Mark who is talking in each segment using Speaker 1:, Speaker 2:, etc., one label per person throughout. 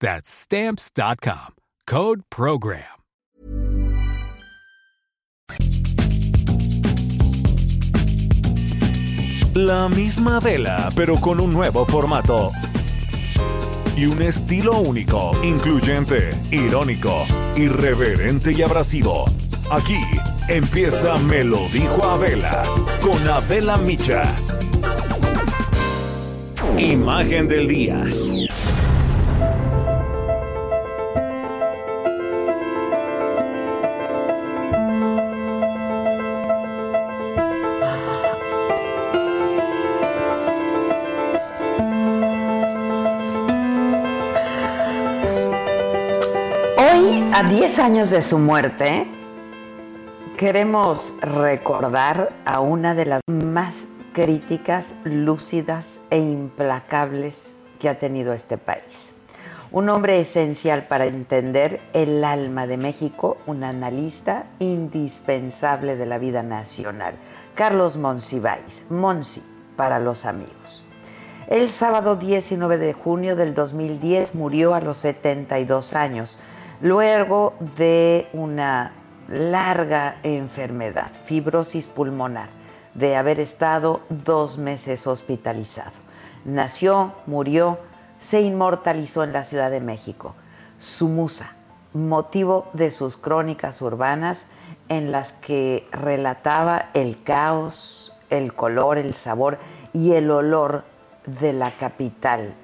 Speaker 1: That's Stamps.com. Code Program.
Speaker 2: La misma vela, pero con un nuevo formato. Y un estilo único, incluyente, irónico, irreverente y abrasivo. Aquí empieza Me lo dijo Abela, con Abela Micha. Imagen del día.
Speaker 3: A 10 años de su muerte, queremos recordar a una de las más críticas, lúcidas e implacables que ha tenido este país. Un hombre esencial para entender el alma de México, un analista indispensable de la vida nacional, Carlos Monsiváis, Monsi para los amigos. El sábado 19 de junio del 2010 murió a los 72 años luego de una larga enfermedad, fibrosis pulmonar, de haber estado dos meses hospitalizado. Nació, murió, se inmortalizó en la Ciudad de México. Su musa, motivo de sus crónicas urbanas en las que relataba el caos, el color, el sabor y el olor de la capital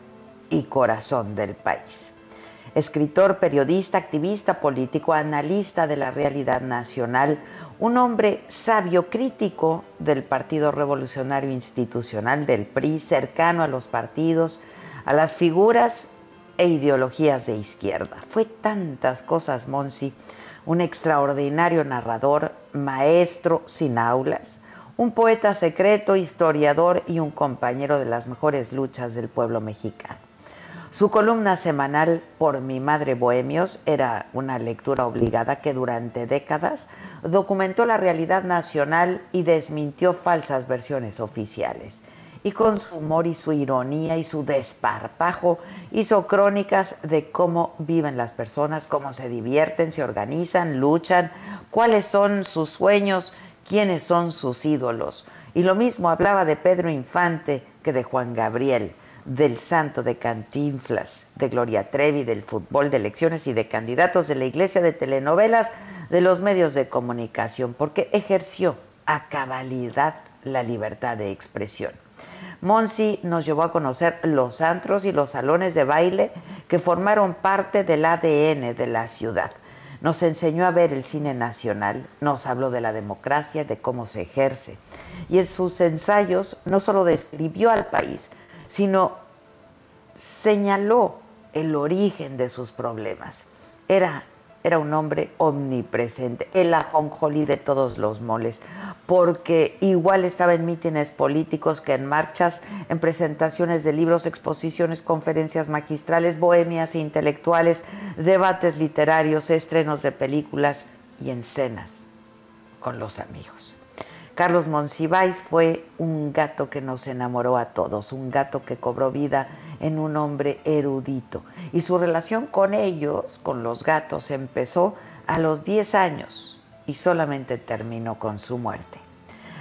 Speaker 3: y corazón del país escritor, periodista, activista, político, analista de la realidad nacional, un hombre sabio, crítico del Partido Revolucionario Institucional, del PRI, cercano a los partidos, a las figuras e ideologías de izquierda. Fue tantas cosas, Monsi, un extraordinario narrador, maestro sin aulas, un poeta secreto, historiador y un compañero de las mejores luchas del pueblo mexicano. Su columna semanal Por mi madre Bohemios era una lectura obligada que durante décadas documentó la realidad nacional y desmintió falsas versiones oficiales. Y con su humor y su ironía y su desparpajo hizo crónicas de cómo viven las personas, cómo se divierten, se organizan, luchan, cuáles son sus sueños, quiénes son sus ídolos. Y lo mismo hablaba de Pedro Infante que de Juan Gabriel del santo de Cantinflas, de Gloria Trevi, del fútbol, de elecciones y de candidatos de la iglesia, de telenovelas, de los medios de comunicación, porque ejerció a cabalidad la libertad de expresión. Monsi nos llevó a conocer los antros y los salones de baile que formaron parte del ADN de la ciudad. Nos enseñó a ver el cine nacional, nos habló de la democracia, de cómo se ejerce. Y en sus ensayos no solo describió al país, sino señaló el origen de sus problemas. Era, era un hombre omnipresente, el ajonjolí de todos los moles, porque igual estaba en mítines políticos que en marchas, en presentaciones de libros, exposiciones, conferencias magistrales, bohemias intelectuales, debates literarios, estrenos de películas y en cenas con los amigos. Carlos Monsiváis fue un gato que nos enamoró a todos, un gato que cobró vida en un hombre erudito. Y su relación con ellos, con los gatos, empezó a los 10 años y solamente terminó con su muerte.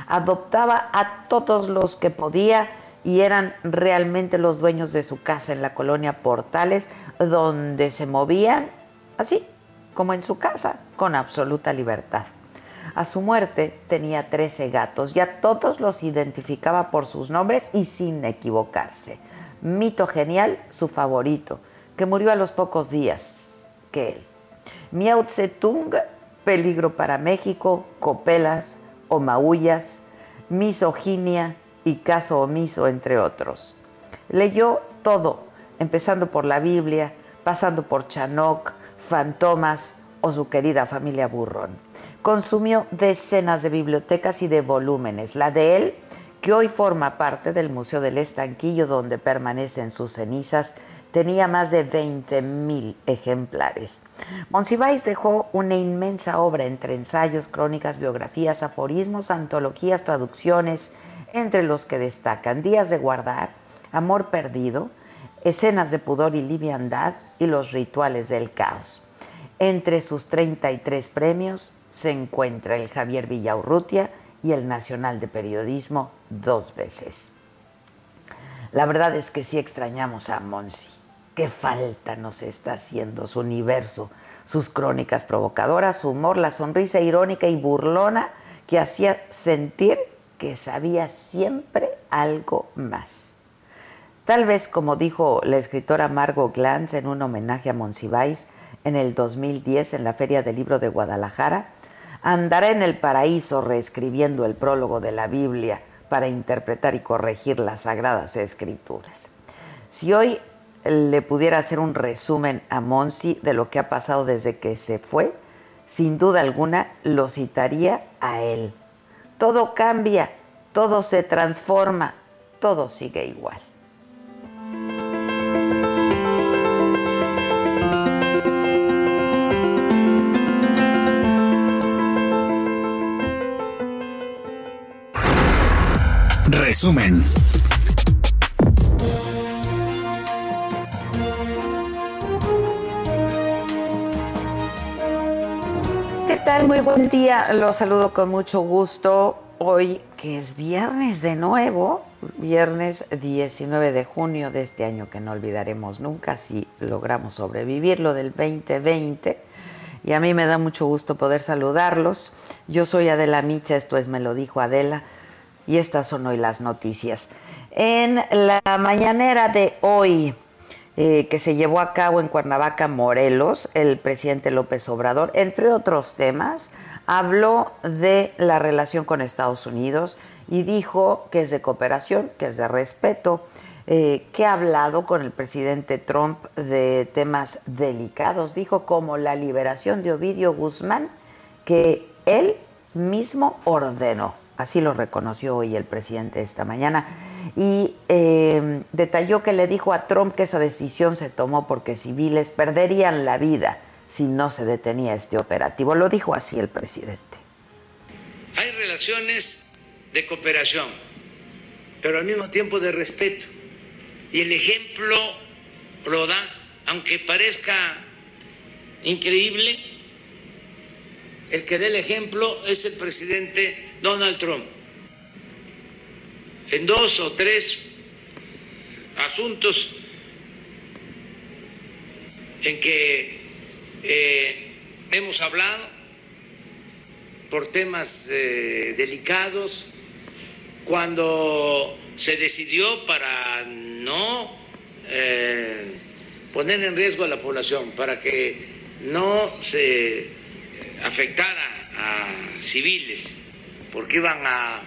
Speaker 3: Adoptaba a todos los que podía y eran realmente los dueños de su casa en la colonia Portales, donde se movían así, como en su casa, con absoluta libertad. A su muerte tenía 13 gatos y a todos los identificaba por sus nombres y sin equivocarse. Mito genial, su favorito, que murió a los pocos días que él. Miao Tse-tung, peligro para México, copelas o maullas, misoginia y caso omiso, entre otros. Leyó todo, empezando por la Biblia, pasando por Chanok, Fantomas o su querida familia Burrón. Consumió decenas de bibliotecas y de volúmenes. La de él, que hoy forma parte del Museo del Estanquillo, donde permanecen sus cenizas, tenía más de 20.000 ejemplares. Monsiváis dejó una inmensa obra entre ensayos, crónicas, biografías, aforismos, antologías, traducciones, entre los que destacan Días de Guardar, Amor Perdido, Escenas de Pudor y Liviandad y Los Rituales del Caos. Entre sus 33 premios se encuentra el Javier Villaurrutia y el Nacional de Periodismo dos veces. La verdad es que sí extrañamos a Monsi. Qué falta nos está haciendo su universo, sus crónicas provocadoras, su humor, la sonrisa irónica y burlona que hacía sentir que sabía siempre algo más. Tal vez, como dijo la escritora Margot Glantz en un homenaje a Monsiváis, en el 2010 en la Feria del Libro de Guadalajara, andará en el paraíso reescribiendo el prólogo de la Biblia para interpretar y corregir las sagradas escrituras. Si hoy le pudiera hacer un resumen a Monsi de lo que ha pasado desde que se fue, sin duda alguna lo citaría a él. Todo cambia, todo se transforma, todo sigue igual.
Speaker 4: Resumen.
Speaker 3: ¿Qué tal? Muy buen día. Los saludo con mucho gusto. Hoy, que es viernes de nuevo, viernes 19 de junio de este año que no olvidaremos nunca si logramos sobrevivir lo del 2020. Y a mí me da mucho gusto poder saludarlos. Yo soy Adela Micha, esto es Me lo dijo Adela y estas son hoy las noticias. En la mañanera de hoy, eh, que se llevó a cabo en Cuernavaca, Morelos, el presidente López Obrador, entre otros temas, habló de la relación con Estados Unidos y dijo que es de cooperación, que es de respeto, eh, que ha hablado con el presidente Trump de temas delicados, dijo como la liberación de Ovidio Guzmán, que él mismo ordenó. Así lo reconoció hoy el presidente esta mañana. Y eh, detalló que le dijo a Trump que esa decisión se tomó porque civiles perderían la vida si no se detenía este operativo. Lo dijo así el presidente.
Speaker 5: Hay relaciones de cooperación, pero al mismo tiempo de respeto. Y el ejemplo lo da, aunque parezca increíble, el que dé el ejemplo es el presidente Donald Trump en dos o tres asuntos en que eh, hemos hablado por temas eh, delicados, cuando se decidió para no eh, poner en riesgo a la población, para que no se afectara a civiles porque iban a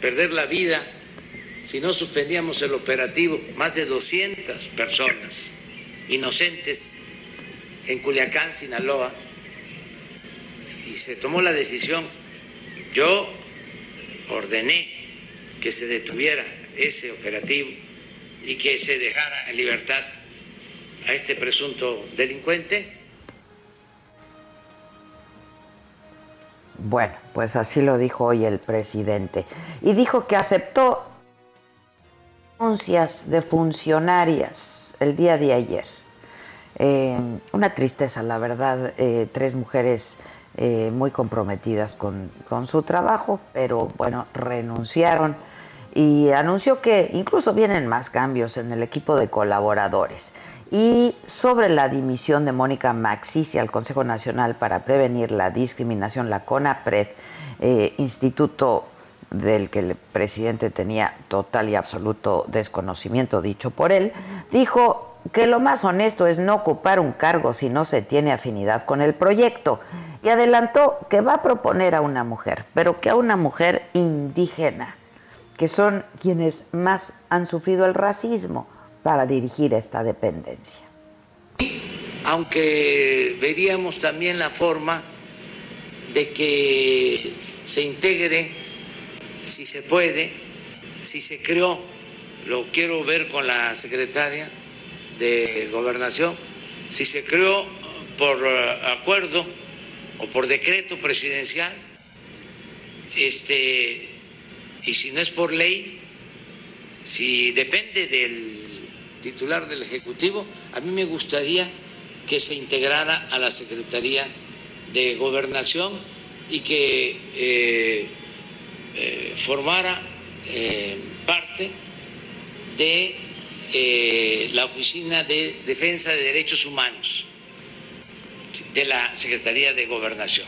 Speaker 5: perder la vida si no suspendíamos el operativo. Más de 200 personas inocentes en Culiacán, Sinaloa, y se tomó la decisión. Yo ordené que se detuviera ese operativo y que se dejara en libertad a este presunto delincuente
Speaker 3: Bueno, pues así lo dijo hoy el presidente. Y dijo que aceptó denuncias de funcionarias el día de ayer. Eh, una tristeza, la verdad, eh, tres mujeres eh, muy comprometidas con, con su trabajo, pero bueno, renunciaron y anunció que incluso vienen más cambios en el equipo de colaboradores y sobre la dimisión de Mónica Maxisi al Consejo Nacional para Prevenir la Discriminación, la CONAPRED, eh, instituto del que el presidente tenía total y absoluto desconocimiento, dicho por él, dijo que lo más honesto es no ocupar un cargo si no se tiene afinidad con el proyecto. Y adelantó que va a proponer a una mujer, pero que a una mujer indígena, que son quienes más han sufrido el racismo para dirigir esta dependencia.
Speaker 5: Aunque veríamos también la forma de que se integre, si se puede, si se creó, lo quiero ver con la secretaria de gobernación, si se creó por eh, acuerdo o por decreto presidencial, este, y si no es por ley, si depende del titular del Ejecutivo, a mí me gustaría que se integrara a la Secretaría de Gobernación y que eh, eh, formara eh, parte de la Oficina de Defensa de Derechos Humanos de la Secretaría de Gobernación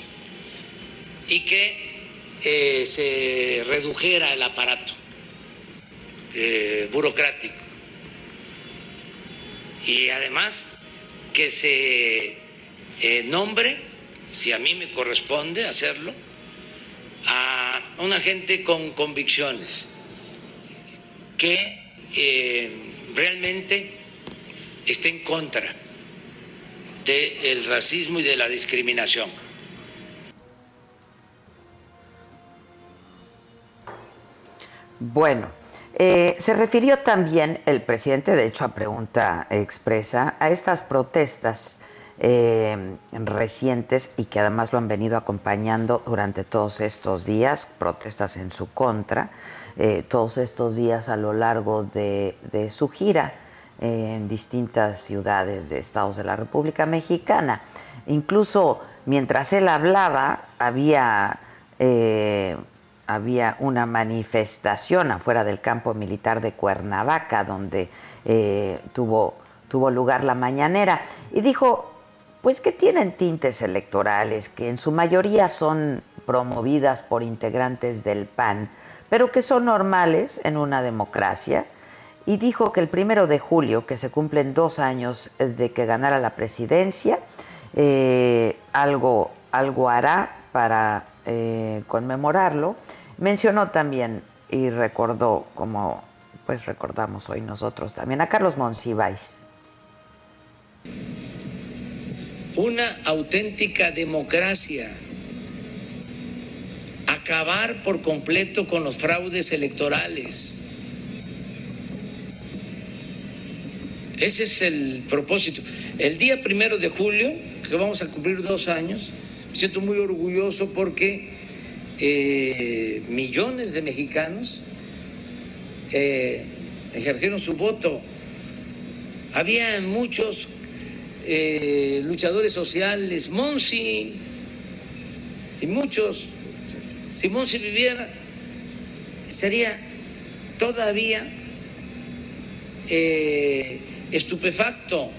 Speaker 5: y que se redujera el aparato burocrático y además que se eh, nombre, si a mí me corresponde hacerlo, a una gente con convicciones que eh, realmente esté en contra del racismo y de la discriminación.
Speaker 3: Bueno, eh, se refirió también el presidente, de hecho a pregunta expresa, a estas protestas eh, recientes y que además lo han venido acompañando durante todos estos días, protestas en su contra, eh, todos estos días a lo largo de, su gira en distintas ciudades de estados de la República Mexicana. Incluso mientras él hablaba, había había una manifestación afuera del campo militar de Cuernavaca donde eh, tuvo, tuvo lugar la mañanera y dijo pues que tienen tintes electorales, que en su mayoría son promovidas por integrantes del PAN, pero que son normales en una democracia. Y dijo que el primero de julio, que se cumplen dos años de que ganara la presidencia, eh, algo, algo hará para eh, conmemorarlo Mencionó también y recordó, como pues recordamos hoy nosotros también, a Carlos Monsiváis.
Speaker 5: Una auténtica democracia. Acabar por completo con los fraudes electorales. Ese es el propósito. El día primero de julio, que vamos a cumplir dos años, me siento muy orgulloso porque eh, millones de mexicanos eh, ejercieron su voto. Había muchos eh, luchadores sociales, Monsi y muchos. Si Monsi viviera, estaría todavía estupefacto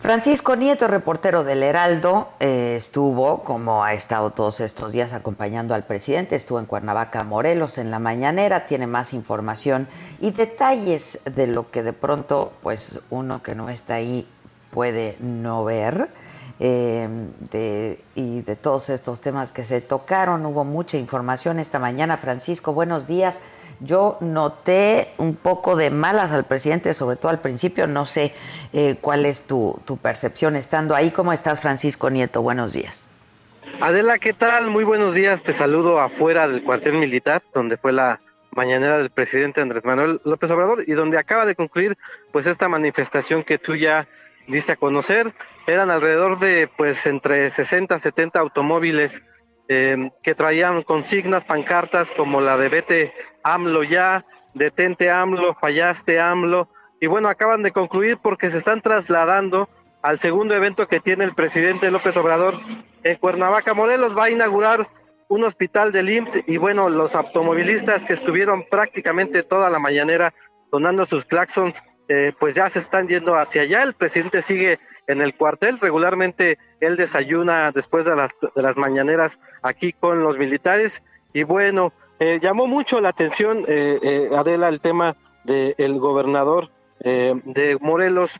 Speaker 3: Francisco Nieto, reportero del Heraldo, eh, estuvo, como ha estado todos estos días acompañando al presidente, estuvo en Cuernavaca, Morelos, en la mañanera, tiene más información y detalles de lo que de pronto, pues uno que no está ahí puede no ver. Eh, y de todos estos temas que se tocaron, hubo mucha información esta mañana. Francisco, buenos días. Yo noté un poco de malas al presidente, sobre todo al principio. No sé eh, cuál es tu, percepción estando ahí. ¿Cómo estás, Francisco Nieto? Buenos días.
Speaker 6: Adela, ¿qué tal? Muy buenos días. Te saludo afuera del cuartel militar, donde fue la mañanera del presidente Andrés Manuel López Obrador y donde acaba de concluir pues esta manifestación que tú ya diste a conocer. Eran alrededor de pues entre 60 70 automóviles Em, que traían consignas, pancartas como la de vete AMLO ya, detente AMLO, fallaste AMLO, y bueno, acaban de concluir porque se están trasladando al segundo evento que tiene el presidente López Obrador en Cuernavaca. Morelos va a inaugurar un hospital del IMSS y bueno, los automovilistas que estuvieron prácticamente toda la mañanera sonando sus claxons, eh, pues ya se están yendo hacia allá. El presidente sigue en el cuartel. Regularmente él desayuna después de las, mañaneras aquí con los militares. Y bueno, eh, llamó mucho la atención, eh, eh Adela, el tema del gobernador de Morelos,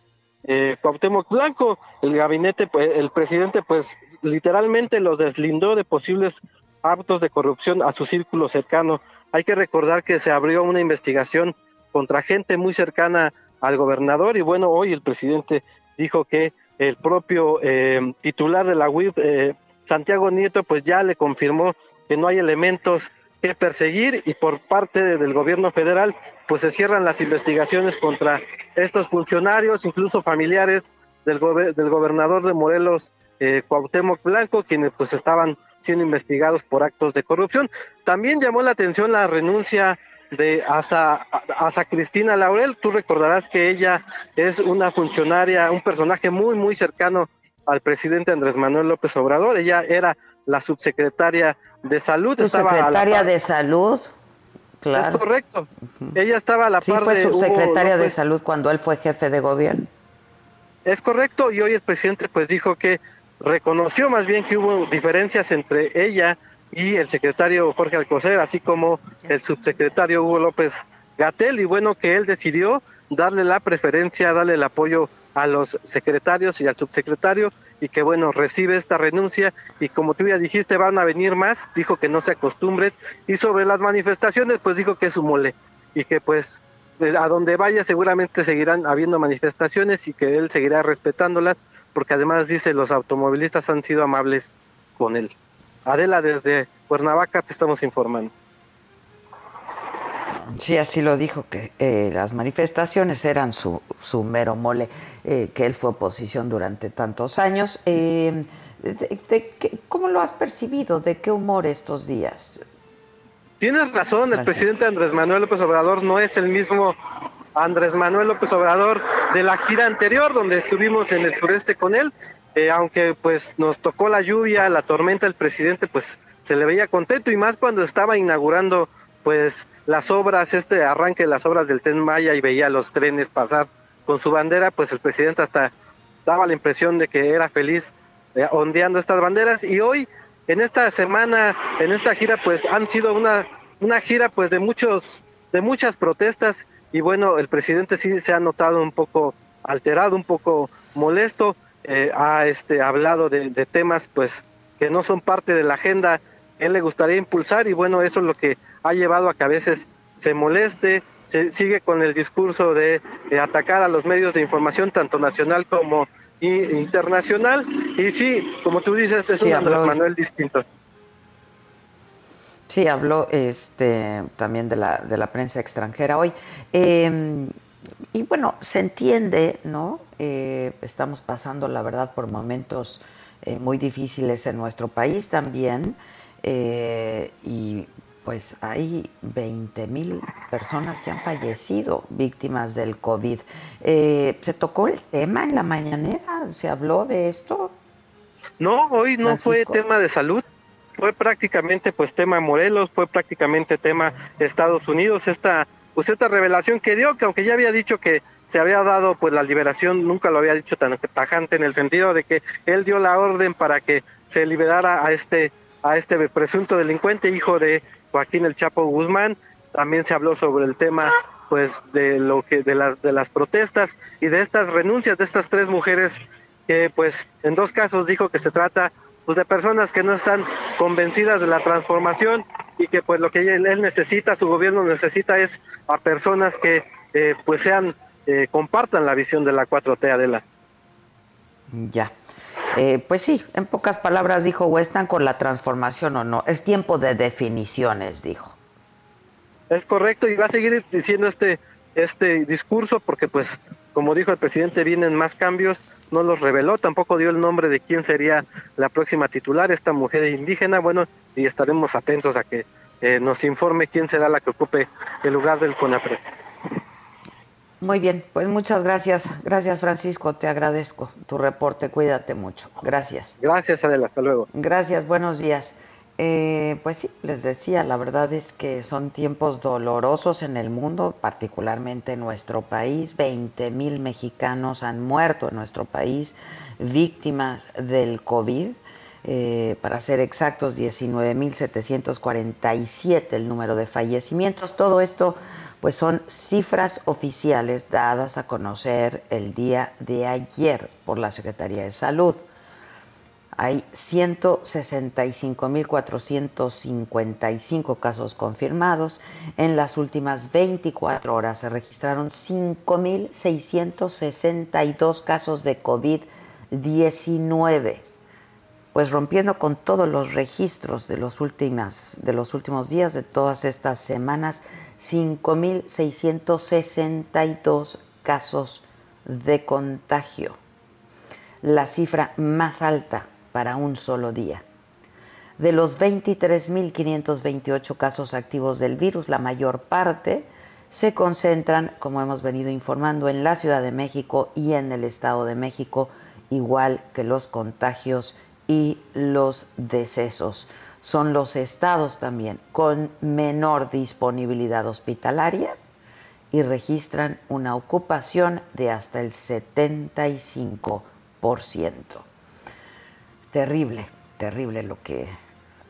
Speaker 6: Cuauhtémoc Blanco. El gabinete, pues, el presidente, pues literalmente lo deslindó de posibles actos de corrupción a su círculo cercano. Hay que recordar que se abrió una investigación contra gente muy cercana al gobernador y bueno, hoy el presidente dijo que el propio eh, titular de la UIP, eh, Santiago Nieto, pues ya le confirmó que no hay elementos que perseguir y por parte del gobierno federal, pues se cierran las investigaciones contra estos funcionarios, incluso familiares del, del gobernador de Morelos, eh, Cuauhtémoc Blanco, quienes pues estaban siendo investigados por actos de corrupción. También llamó la atención la renuncia de Asa, Asa Cristina Laurel. Tú recordarás que ella es una funcionaria, un personaje muy, muy cercano al presidente Andrés Manuel López Obrador. Ella era la subsecretaria de salud.
Speaker 3: Subsecretaria de salud. Claro.
Speaker 6: Es correcto. Ella estaba a la
Speaker 3: sí,
Speaker 6: par
Speaker 3: fue subsecretaria de salud cuando él fue jefe de gobierno.
Speaker 6: Es correcto, y hoy el presidente pues dijo que reconoció más bien que hubo diferencias entre ella y el secretario Jorge Alcocer, así como el subsecretario Hugo López Gatel, y bueno, que él decidió darle la preferencia, darle el apoyo a los secretarios y al subsecretario, y que bueno, recibe esta renuncia, y como tú ya dijiste, van a venir más, dijo que no se acostumbren, y sobre las manifestaciones, pues dijo que es un mole, y que pues a donde vaya seguramente seguirán habiendo manifestaciones y que él seguirá respetándolas, porque además dice los automovilistas han sido amables con él. Adela, desde Cuernavaca te estamos informando.
Speaker 3: Sí, así lo dijo, que eh, las manifestaciones eran su, su mero mole, eh, que él fue oposición durante tantos años. Eh, ¿Cómo lo has percibido? ¿De qué humor estos días?
Speaker 6: Tienes razón, el presidente Andrés Manuel López Obrador no es el mismo Andrés Manuel López Obrador de la gira anterior, donde estuvimos en el sureste con él. Eh, aunque pues nos tocó la lluvia, la tormenta, el presidente pues se le veía contento y más cuando estaba inaugurando pues las obras, este arranque de las obras del Tren Maya y veía los trenes pasar con su bandera, pues el presidente hasta daba la impresión de que era feliz eh, ondeando estas banderas. Y hoy en esta semana, en esta gira pues han sido una una gira pues de muchos de muchas protestas. Y bueno, el presidente sí se ha notado un poco alterado, un poco molesto eh, ha este, hablado de, temas pues que no son parte de la agenda, él le gustaría impulsar y bueno, eso es lo que ha llevado a que a veces se moleste, se sigue con el discurso de, atacar a los medios de información, tanto nacional como internacional, y sí, como tú dices, es un Manuel distinto.
Speaker 3: Sí, habló este, también de la, de la prensa extranjera hoy. Eh, y bueno, se entiende, ¿no? Eh, estamos pasando, la verdad, por momentos eh, muy difíciles en nuestro país también. Eh, y pues hay 20 mil personas que han fallecido víctimas del COVID. ¿Se tocó el tema en la mañanera? ¿Se habló de esto?
Speaker 6: No, hoy no fue tema de salud fue prácticamente pues tema Morelos, fue prácticamente tema Estados Unidos, esta pues esta revelación que dio, que aunque ya había dicho que se había dado pues la liberación, nunca lo había dicho tan tajante en el sentido de que él dio la orden para que se liberara a este a este presunto delincuente hijo de Joaquín el Chapo Guzmán. También se habló sobre el tema pues de lo que de las de las protestas y de estas renuncias de estas tres mujeres que pues en dos casos dijo que se trata pues de personas que no están convencidas de la transformación y que pues lo que él, necesita, su gobierno necesita es a personas que eh, pues sean, eh, compartan la visión de la 4T Adela.
Speaker 3: Ya. Eh, pues sí, en pocas palabras dijo, o están con la transformación o no. Es tiempo de definiciones, dijo.
Speaker 6: Es correcto y va a seguir diciendo este, este discurso porque pues, como dijo el presidente, vienen más cambios no los reveló, tampoco dio el nombre de quién sería la próxima titular, esta mujer indígena, bueno, y estaremos atentos a que eh, nos informe quién será la que ocupe el lugar del CONAPRE.
Speaker 3: Muy bien, pues muchas gracias. Gracias Francisco, te agradezco tu reporte, cuídate mucho. Gracias.
Speaker 6: Gracias Adela, hasta luego.
Speaker 3: Gracias, buenos días. Eh, pues sí, les decía, la verdad es que son tiempos dolorosos en el mundo, particularmente en nuestro país. 20 mil mexicanos han muerto en nuestro país víctimas del COVID. Eh, para ser exactos, 19.747 el número de fallecimientos. Todo esto pues son cifras oficiales dadas a conocer el día de ayer por la Secretaría de Salud. Hay 165.455 casos confirmados. En las últimas 24 horas se registraron 5.662 casos de COVID-19 pues rompiendo con todos los registros de los, de los últimos días, de todas estas semanas, 5.662 casos de contagio, la cifra más alta para un solo día. De los 23.528 casos activos del virus, la mayor parte se concentran, como hemos venido informando, en la Ciudad de México y en el Estado de México, igual que los contagios y los decesos. Son los estados también con menor disponibilidad hospitalaria y registran una ocupación de hasta el 75%. Terrible, terrible lo que,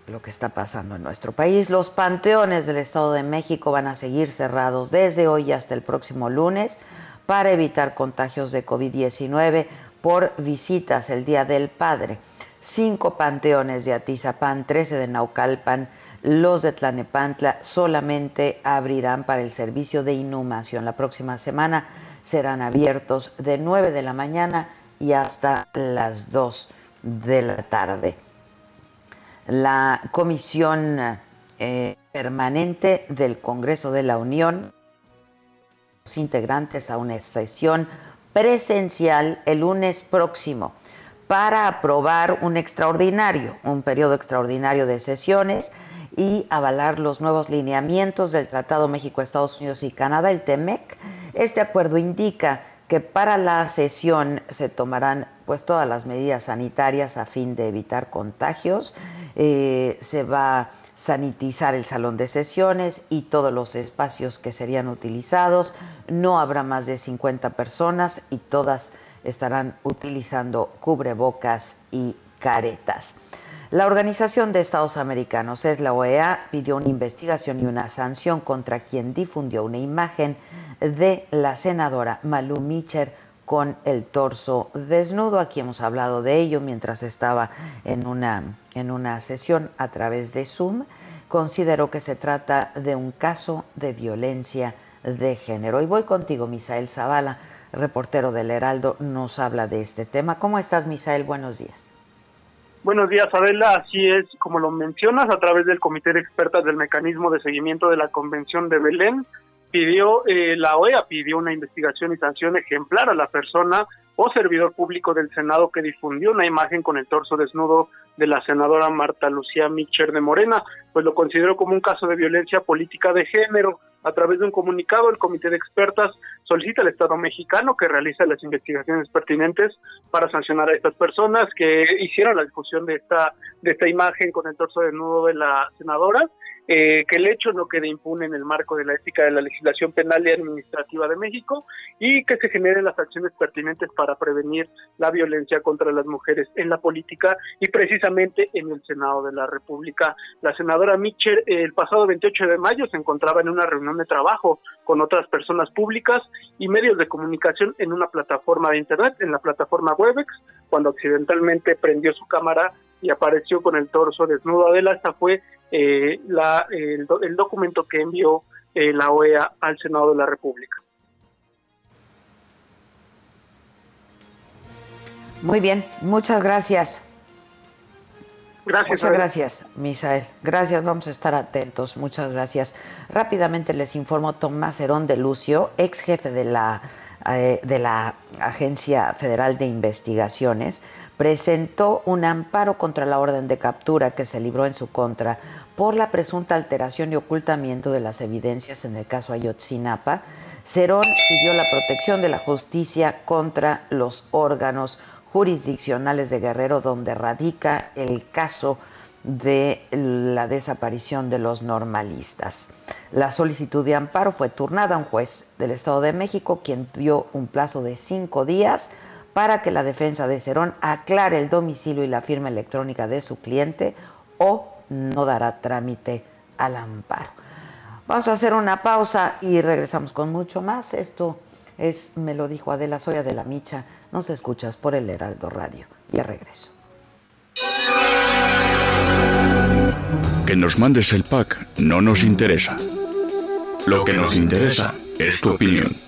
Speaker 3: lo que está pasando en nuestro país. Los panteones del Estado de México van a seguir cerrados desde hoy hasta el próximo lunes para evitar contagios de COVID-19 por visitas el Día del Padre cinco panteones de Atizapán, 13 de Naucalpan, los de Tlanepantla solamente abrirán para el servicio de inhumación. La próxima semana serán abiertos de 9 de la mañana y hasta las 2 de la tarde. La comisión eh, permanente del Congreso de la Unión, los integrantes a una sesión presencial el lunes próximo para aprobar un extraordinario, un periodo extraordinario de sesiones y avalar los nuevos lineamientos del Tratado México, Estados Unidos y Canadá, el TEMEC. Este acuerdo indica que para la sesión se tomarán pues todas las medidas sanitarias a fin de evitar contagios. Eh, se va a sanitizar el salón de sesiones y todos los espacios que serían utilizados. No habrá más de 50 personas y todas estarán utilizando cubrebocas y caretas. La Organización de Estados Americanos, es la OEA, pidió una investigación y una sanción contra quien difundió una imagen de la senadora Malu Mitcher con el torso desnudo. Aquí hemos hablado de ello mientras estaba en una, en una sesión a través de Zoom. Considero que se trata de un caso de violencia de género. Y voy contigo, Misael Zavala reportero del Heraldo, nos habla de este tema. ¿Cómo estás, Misael? Buenos días.
Speaker 7: Buenos días, Adela. Así es, como lo mencionas, a través del Comité de Expertas del Mecanismo de Seguimiento de la Convención de Belén, pidió, eh, la OEA pidió una investigación y sanción ejemplar a la persona o servidor público del Senado que difundió una imagen con el torso desnudo de la senadora Marta Lucía Micher de Morena, pues lo consideró como un caso de violencia política de género. A través de un comunicado, el Comité de Expertas solicita al Estado mexicano que realice las investigaciones pertinentes para sancionar a estas personas que hicieron la difusión de esta, de esta imagen con el torso desnudo de la senadora eh, que el hecho no quede impune en el marco de la ética de la legislación penal y administrativa de México y que se generen las acciones pertinentes para prevenir la violencia contra las mujeres en la política y precisamente en el Senado de la República. La senadora Mitchell el pasado 28 de mayo se encontraba en una reunión de trabajo con otras personas públicas y medios de comunicación en una plataforma de Internet, en la plataforma Webex, cuando accidentalmente prendió su cámara y apareció con el torso desnudo. Adela, fue eh, la, el, documento que envió eh, la OEA al Senado de la República.
Speaker 3: Muy bien, muchas gracias.
Speaker 7: Gracias.
Speaker 3: Muchas gracias, Misael. Gracias, vamos a estar atentos. Muchas gracias. Rápidamente les informo Tomás Herón de Lucio, ex jefe de la, eh, de la Agencia Federal de Investigaciones, presentó un amparo contra la orden de captura que se libró en su contra por la presunta alteración y ocultamiento de las evidencias en el caso Ayotzinapa. Cerón pidió la protección de la justicia contra los órganos jurisdiccionales de Guerrero donde radica el caso de la desaparición de los normalistas. La solicitud de amparo fue turnada a un juez del Estado de México, quien dio un plazo de cinco días para que la defensa de Cerón aclare el domicilio y la firma electrónica de su cliente o no dará trámite al amparo. Vamos a hacer una pausa y regresamos con mucho más. Esto es, me lo dijo Adela Soya de la Micha. Nos escuchas por el Heraldo Radio. Ya regreso.
Speaker 4: Que nos mandes el pack no nos interesa. Lo que nos interesa es tu opinión.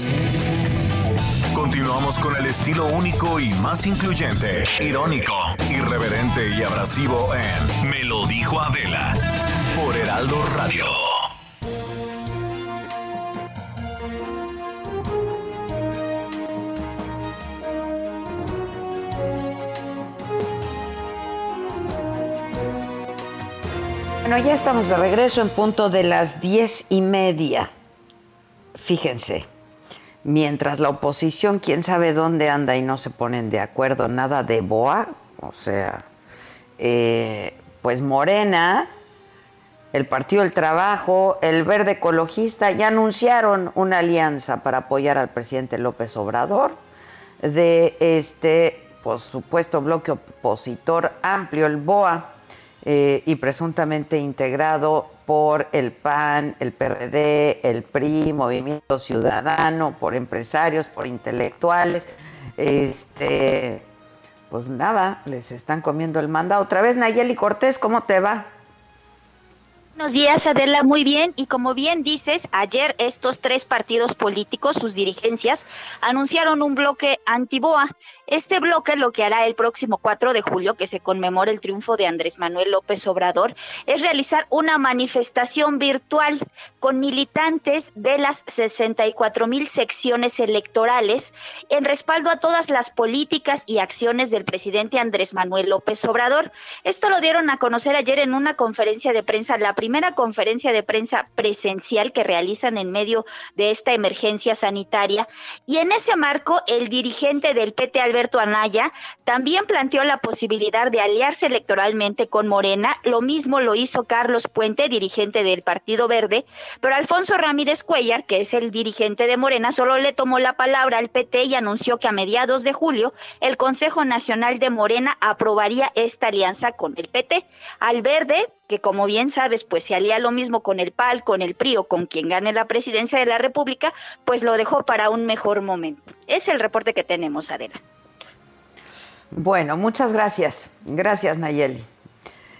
Speaker 2: Continuamos con el estilo único y más incluyente, irónico, irreverente y abrasivo en Me lo dijo Adela por Heraldo Radio.
Speaker 3: Bueno, ya estamos de regreso en punto de las diez y media. Fíjense, mientras la oposición, quién sabe dónde anda y no se ponen de acuerdo, nada de BOA, o sea, eh, pues Morena, el Partido del Trabajo, el Verde Ecologista ya anunciaron una alianza para apoyar al presidente López Obrador de este, por supuesto, bloque opositor amplio, el BOA eh, y presuntamente integrado por el PAN, el PRD, el PRI, Movimiento Ciudadano, por empresarios, por intelectuales. Este, pues nada, les están comiendo el mandado. Otra vez, Nayeli Cortés, ¿cómo te va?
Speaker 8: Buenos días, Adela. Muy bien. Y como bien dices, ayer estos tres partidos políticos, sus dirigencias, anunciaron un bloque antiboa. Este bloque lo que hará el próximo 4 de julio, que se conmemora el triunfo de Andrés Manuel López Obrador, es realizar una manifestación virtual con militantes de las 64 mil secciones electorales en respaldo a todas las políticas y acciones del presidente Andrés Manuel López Obrador. Esto lo dieron a conocer ayer en una conferencia de prensa, la primera conferencia de prensa presencial que realizan en medio de esta emergencia sanitaria. Y en ese marco, el dirigente del PT, Alberto Anaya, también planteó la posibilidad de aliarse electoralmente con Morena. Lo mismo lo hizo Carlos Puente, dirigente del Partido Verde, pero Alfonso Ramírez Cuellar, que es el dirigente de Morena, solo le tomó la palabra al PT y anunció que a mediados de julio el Consejo Nacional de Morena aprobaría esta alianza con el PT. Al Verde que como bien sabes, pues se alía lo mismo con el PAL, con el PRI o con quien gane la presidencia de la República, pues lo dejó para un mejor momento. Es el reporte que tenemos, Adela.
Speaker 3: Bueno, muchas gracias. Gracias, Nayeli.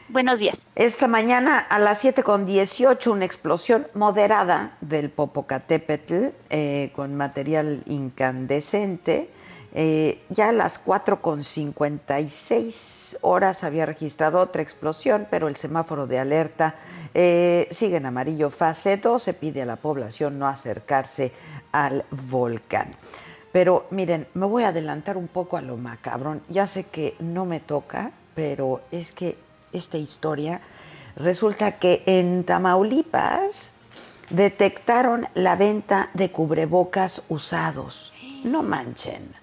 Speaker 8: Buenos días.
Speaker 3: Esta mañana a las 7 con 18 una explosión moderada del Popocatépetl eh, con material incandescente. Eh, ya a las 4 con 56 horas había registrado otra explosión, pero el semáforo de alerta eh, sigue en amarillo fase 2. Se pide a la población no acercarse al volcán. Pero miren, me voy a adelantar un poco a lo macabrón. Ya sé que no me toca, pero es que esta historia resulta que en Tamaulipas detectaron la venta de cubrebocas usados. No manchen,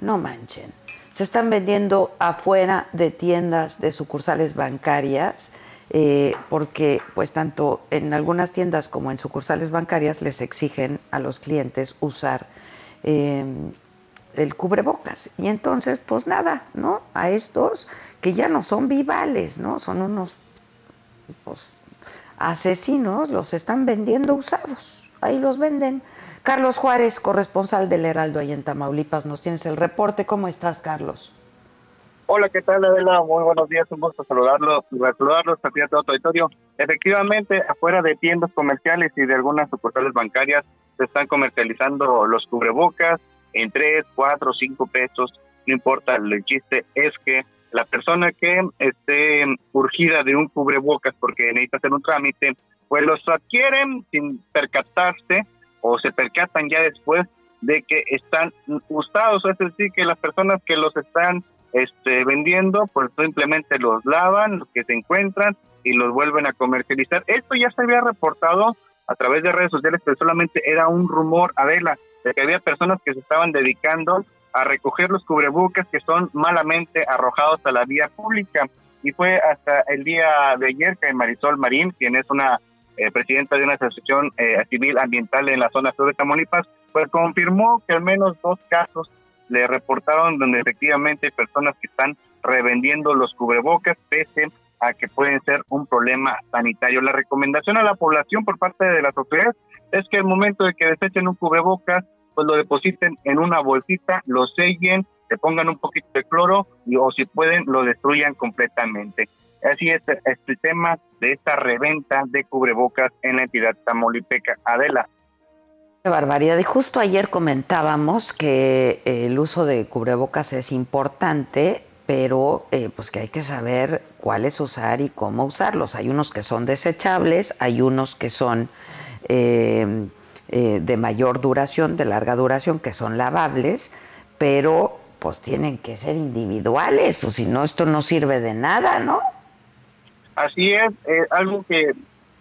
Speaker 3: no manchen. Se están vendiendo afuera de tiendas de sucursales bancarias. Eh, porque pues tanto en algunas tiendas como en sucursales bancarias les exigen a los clientes usar Em, el cubrebocas. Y entonces, pues nada, ¿no? A estos que ya no son vivales, ¿no? Son unos pues, asesinos, los están vendiendo usados. Ahí los venden. Carlos Juárez, corresponsal del Heraldo ahí en Tamaulipas, nos tienes el reporte. ¿Cómo estás, Carlos?
Speaker 9: Hola, ¿qué tal, Adela? Muy buenos días, un gusto saludarlos, saludarlos a ti a todo tu auditorio. Efectivamente, afuera de tiendas comerciales y de algunas sucursales bancarias se están comercializando los cubrebocas en 3, 4, 5 pesos, no importa, el chiste es que la persona que esté urgida de un cubrebocas porque necesita hacer un trámite pues los adquieren sin percatarse o se percatan ya después de que están usados, es decir, que las personas que los están este, vendiendo, pues simplemente los lavan, los que se encuentran y los vuelven a comercializar. Esto ya se había reportado a través de redes sociales, pero solamente era un rumor, Adela, de que había personas que se estaban dedicando a recoger los cubrebocas que son malamente arrojados a la vía pública. Y fue hasta el día de ayer que Marisol Marín, quien es una eh, presidenta de una asociación eh, civil ambiental en la zona sur de Tamaulipas, pues confirmó que al menos dos casos le reportaron donde efectivamente hay personas que están revendiendo los cubrebocas pese a que pueden ser un problema sanitario. La recomendación a la población por parte de las autoridades es que el momento de que desechen un cubrebocas, pues lo depositen en una bolsita, lo sellen, le pongan un poquito de cloro y, o si pueden lo destruyan completamente. Así es este tema de esta reventa de cubrebocas en la entidad tamaulipeca. Adela.
Speaker 3: Qué barbaridad. Y justo ayer comentábamos que el uso de cubrebocas es importante pero eh, pues que hay que saber cuáles usar y cómo usarlos. Hay unos que son desechables, hay unos que son eh, eh, de mayor duración, de larga duración, que son lavables, pero pues tienen que ser individuales, pues si no esto no sirve de nada, ¿no?
Speaker 9: Así es, algo que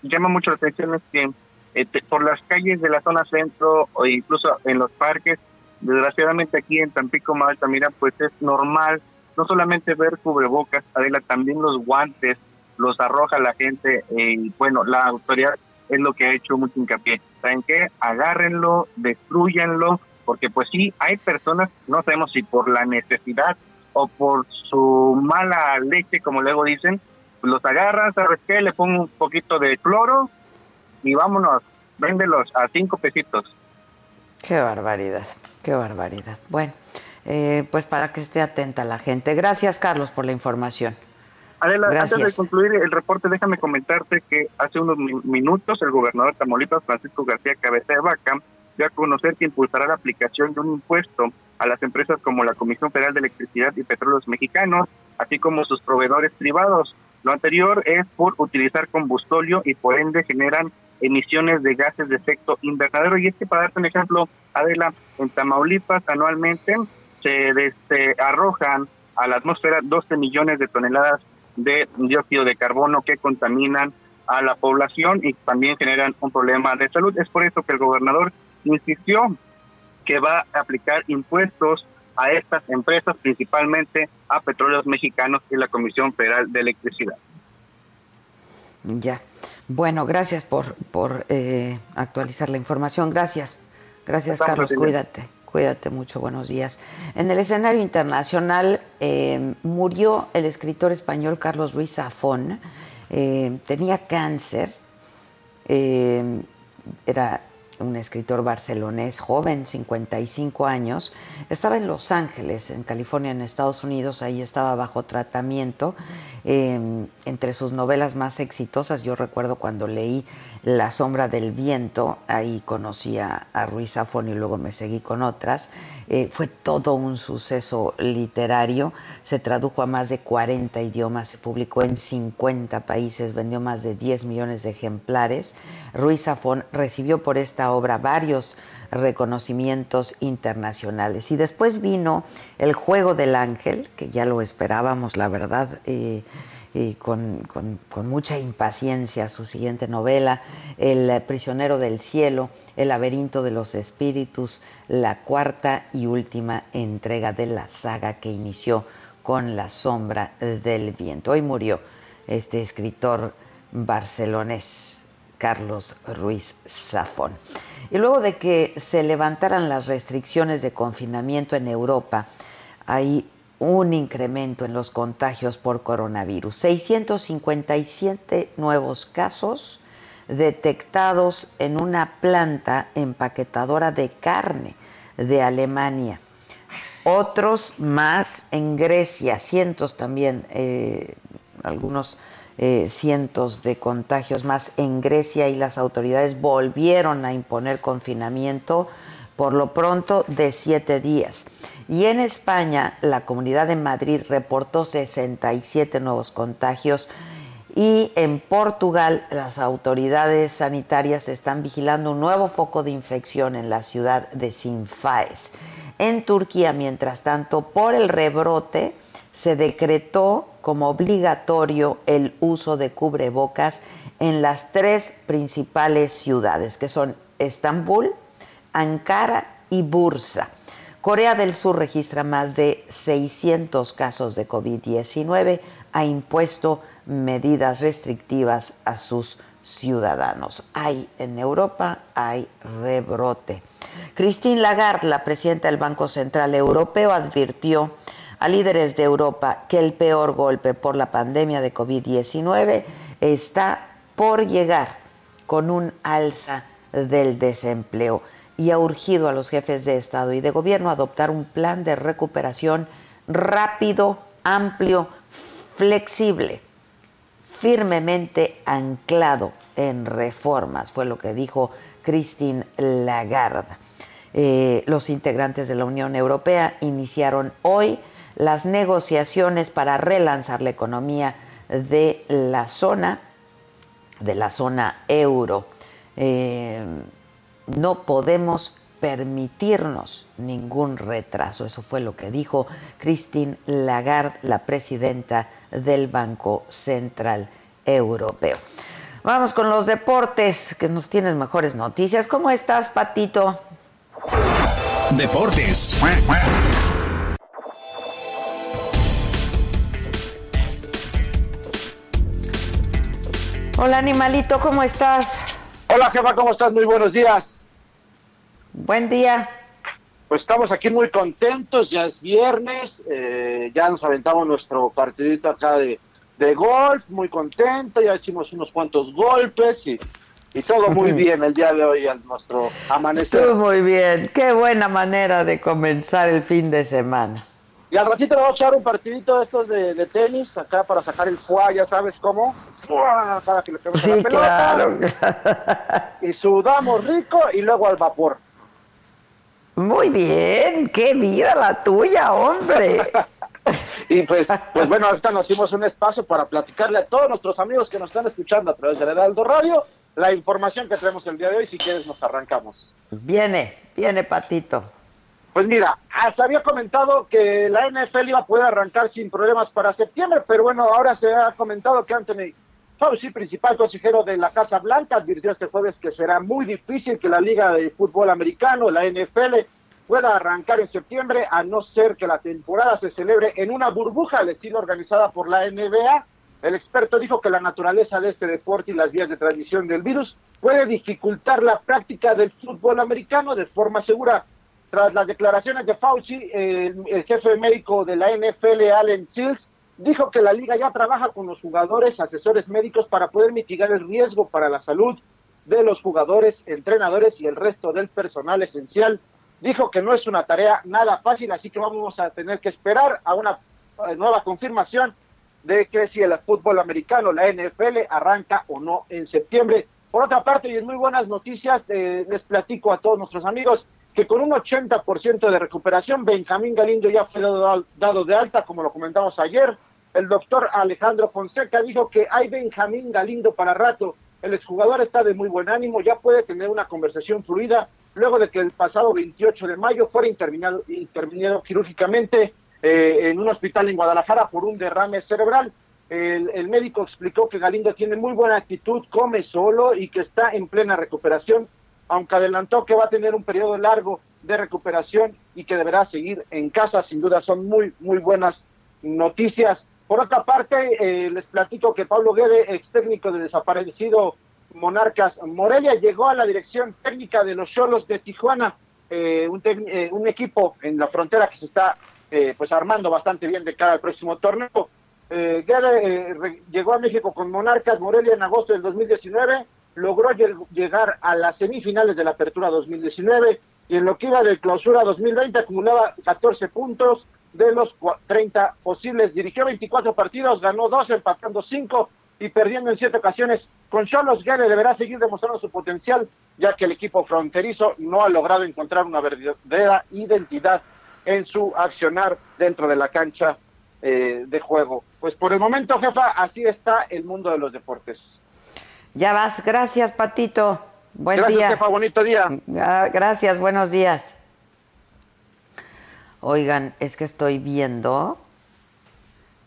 Speaker 9: llama mucho la atención es que por las calles de la zona centro o incluso en los parques, desgraciadamente aquí en Tampico, Altamira, pues es normal no solamente ver cubrebocas, Adela, también los guantes los arroja la gente eh, y bueno, la autoridad es lo que ha hecho mucho hincapié. ¿Saben qué? Agárrenlo, destruyanlo, porque pues sí, hay personas, no sabemos si por la necesidad o por su mala leche, como luego dicen, los agarran, ¿sabes qué? Le pongo un poquito de cloro y vámonos, véndelos a cinco pesitos.
Speaker 3: Qué barbaridad, qué barbaridad. Bueno, eh, pues para que esté atenta la gente. Gracias, Carlos, por la información.
Speaker 9: Adela, antes de concluir el reporte, déjame comentarte que hace unos minutos el gobernador de Tamaulipas, Francisco García Cabeza de Vaca, dio a conocer que impulsará la aplicación de un impuesto a las empresas como la Comisión Federal de Electricidad y Petróleos Mexicanos, así como sus proveedores privados. Lo anterior es por utilizar combustóleo y por ende generan emisiones de gases de efecto invernadero. Y es que para darte un ejemplo, Adela, en Tamaulipas anualmente se arrojan a la atmósfera 12 millones de toneladas de dióxido de carbono que contaminan a la población y también generan un problema de salud. Es por eso que el gobernador insistió que va a aplicar impuestos a estas empresas, principalmente a petróleos mexicanos y la Comisión Federal de Electricidad.
Speaker 3: Ya. Bueno, gracias por, por eh, actualizar la información. Gracias. Gracias, Carlos. Cuídate. Cuídate mucho, buenos días. En el escenario internacional eh, murió el escritor español Carlos Ruiz Zafón. Eh, tenía cáncer, eh, era un escritor barcelonés joven, 55 años, estaba en Los Ángeles, en California, en Estados Unidos, ahí estaba bajo tratamiento. Em, entre sus novelas más exitosas, yo recuerdo cuando leí La sombra del viento, ahí conocí a, Ruiz Zafón y luego me seguí con otras. Eh, fue todo un suceso literario, se tradujo a más de 40 idiomas, se publicó en 50 países, vendió más de 10 millones de ejemplares. Ruiz Zafón recibió por esta obra varios reconocimientos internacionales. Y después vino El Juego del Ángel, que ya lo esperábamos, la verdad, eh, con, con, mucha impaciencia, su siguiente novela, El Prisionero del Cielo, El Laberinto de los Espíritus, la cuarta y última entrega de la saga que inició con La Sombra del Viento. Hoy murió este escritor barcelonés. Carlos Ruiz Zafón. Y luego de que se levantaran las restricciones de confinamiento en Europa, hay un incremento en los contagios por coronavirus. 657 nuevos casos detectados en una planta empaquetadora de carne de Alemania. Otros más en Grecia, cientos también, eh, algunos eh, cientos de contagios más en Grecia y las autoridades volvieron a imponer confinamiento por lo pronto de siete días. Y en España, la Comunidad de Madrid reportó 67 nuevos contagios Y en Portugal, las autoridades sanitarias están vigilando un nuevo foco de infección en la ciudad de Sinfaes. En Turquía, mientras tanto, por el rebrote, se decretó como obligatorio el uso de cubrebocas en las tres principales ciudades, que son Estambul, Ankara y Bursa. Corea del Sur registra más de 600 casos de COVID-19, ha impuesto medidas restrictivas a sus ciudadanos. Hay en Europa, hay rebrote. Christine Lagarde, la presidenta del Banco Central Europeo, advirtió a líderes de Europa que el peor golpe por la pandemia de COVID-19 está por llegar con un alza del desempleo y ha urgido a los jefes de Estado y de Gobierno adoptar un plan de recuperación rápido, amplio, flexible, firmemente anclado en reformas, fue lo que dijo Christine Lagarde. Eh, los integrantes de la Unión Europea iniciaron hoy las negociaciones para relanzar la economía de la zona, de la zona euro. Eh, no podemos permitirnos ningún retraso. Eso fue lo que dijo Christine Lagarde, la presidenta del Banco Central Europeo. Vamos con los deportes, que nos tienes mejores noticias. ¿Cómo estás, Patito?
Speaker 10: Deportes.
Speaker 3: Hola animalito, ¿cómo estás?
Speaker 11: Hola jefa, ¿cómo estás? Muy buenos días.
Speaker 3: Buen día.
Speaker 11: Pues estamos aquí muy contentos, ya es viernes, eh, ya nos aventamos nuestro partidito acá de, golf, muy contento, ya hicimos unos cuantos golpes y, y todo muy bien el día de hoy al nuestro amanecer.
Speaker 3: Estuvo muy bien, qué buena manera de comenzar el fin de semana.
Speaker 11: Y al ratito le vamos a echar un partidito de estos de, tenis, acá para sacar el fuá, ya sabes cómo. Cada que le sí, la pelota. Claro. Y sudamos rico y luego al vapor.
Speaker 3: Muy bien, qué vida la tuya, hombre.
Speaker 11: y pues, pues bueno, ahorita nos hicimos un espacio para platicarle a todos nuestros amigos que nos están escuchando a través de Heraldo Radio la información que tenemos el día de hoy. Si quieres, nos arrancamos.
Speaker 3: Viene, viene, Patito.
Speaker 11: Pues mira, se había comentado que la NFL iba a poder arrancar sin problemas para septiembre, pero bueno, ahora se ha comentado que Anthony Fauci, principal consejero de la Casa Blanca, advirtió este jueves que será muy difícil que la Liga de Fútbol Americano, la NFL, pueda arrancar en septiembre, a no ser que la temporada se celebre en una burbuja al estilo organizada por la NBA. El experto dijo que la naturaleza de este deporte y las vías de transmisión del virus puede dificultar la práctica del fútbol americano de forma segura. Tras las declaraciones de Fauci, el, jefe médico de la NFL, Allen Sills, dijo que la liga ya trabaja con los jugadores, asesores médicos para poder mitigar el riesgo para la salud de los jugadores, entrenadores y el resto del personal esencial. Dijo que no es una tarea nada fácil, así que vamos a tener que esperar a una eh, nueva confirmación de que si el fútbol americano, la NFL, arranca o no en septiembre. Por otra parte, y en muy buenas noticias, eh, les platico a todos nuestros amigos, que con un 80% de recuperación, Benjamín Galindo ya fue dado, de alta, como lo comentamos ayer. El doctor Alejandro Fonseca dijo que hay Benjamín Galindo para rato. El exjugador está de muy buen ánimo, ya puede tener una conversación fluida luego de que el pasado 28 de mayo fuera intervenido, intervenido quirúrgicamente eh, en un hospital en Guadalajara por un derrame cerebral. el, médico explicó que Galindo tiene muy buena actitud, come solo y que está en plena recuperación aunque adelantó que va a tener un periodo largo de recuperación y que deberá seguir en casa. Sin duda son muy, muy buenas noticias. Por otra parte, eh, les platico que Pablo Guede, ex técnico de desaparecido Monarcas Morelia, llegó a la dirección técnica de los Cholos de Tijuana, eh, eh, un, equipo en la frontera que se está pues armando bastante bien de cara al próximo torneo. Guede llegó a México con Monarcas Morelia en agosto del 2019 logró llegar a las semifinales de la Apertura 2019 y en lo que iba de clausura 2020 acumulaba 14 puntos de los 30 posibles. Dirigió 24 partidos, ganó 2, empatando 5 y perdiendo en 7 ocasiones. Con Cholos Guede deberá seguir demostrando su potencial, ya que el equipo fronterizo no ha logrado encontrar una verdadera identidad en su accionar dentro de la cancha eh, de juego. Pues por el momento, jefa, así está el mundo de los deportes.
Speaker 3: Ya vas, gracias, Patito. Buen
Speaker 11: gracias,
Speaker 3: día.
Speaker 11: jefa, bonito día.
Speaker 3: Gracias, buenos días. Oigan, es que estoy viendo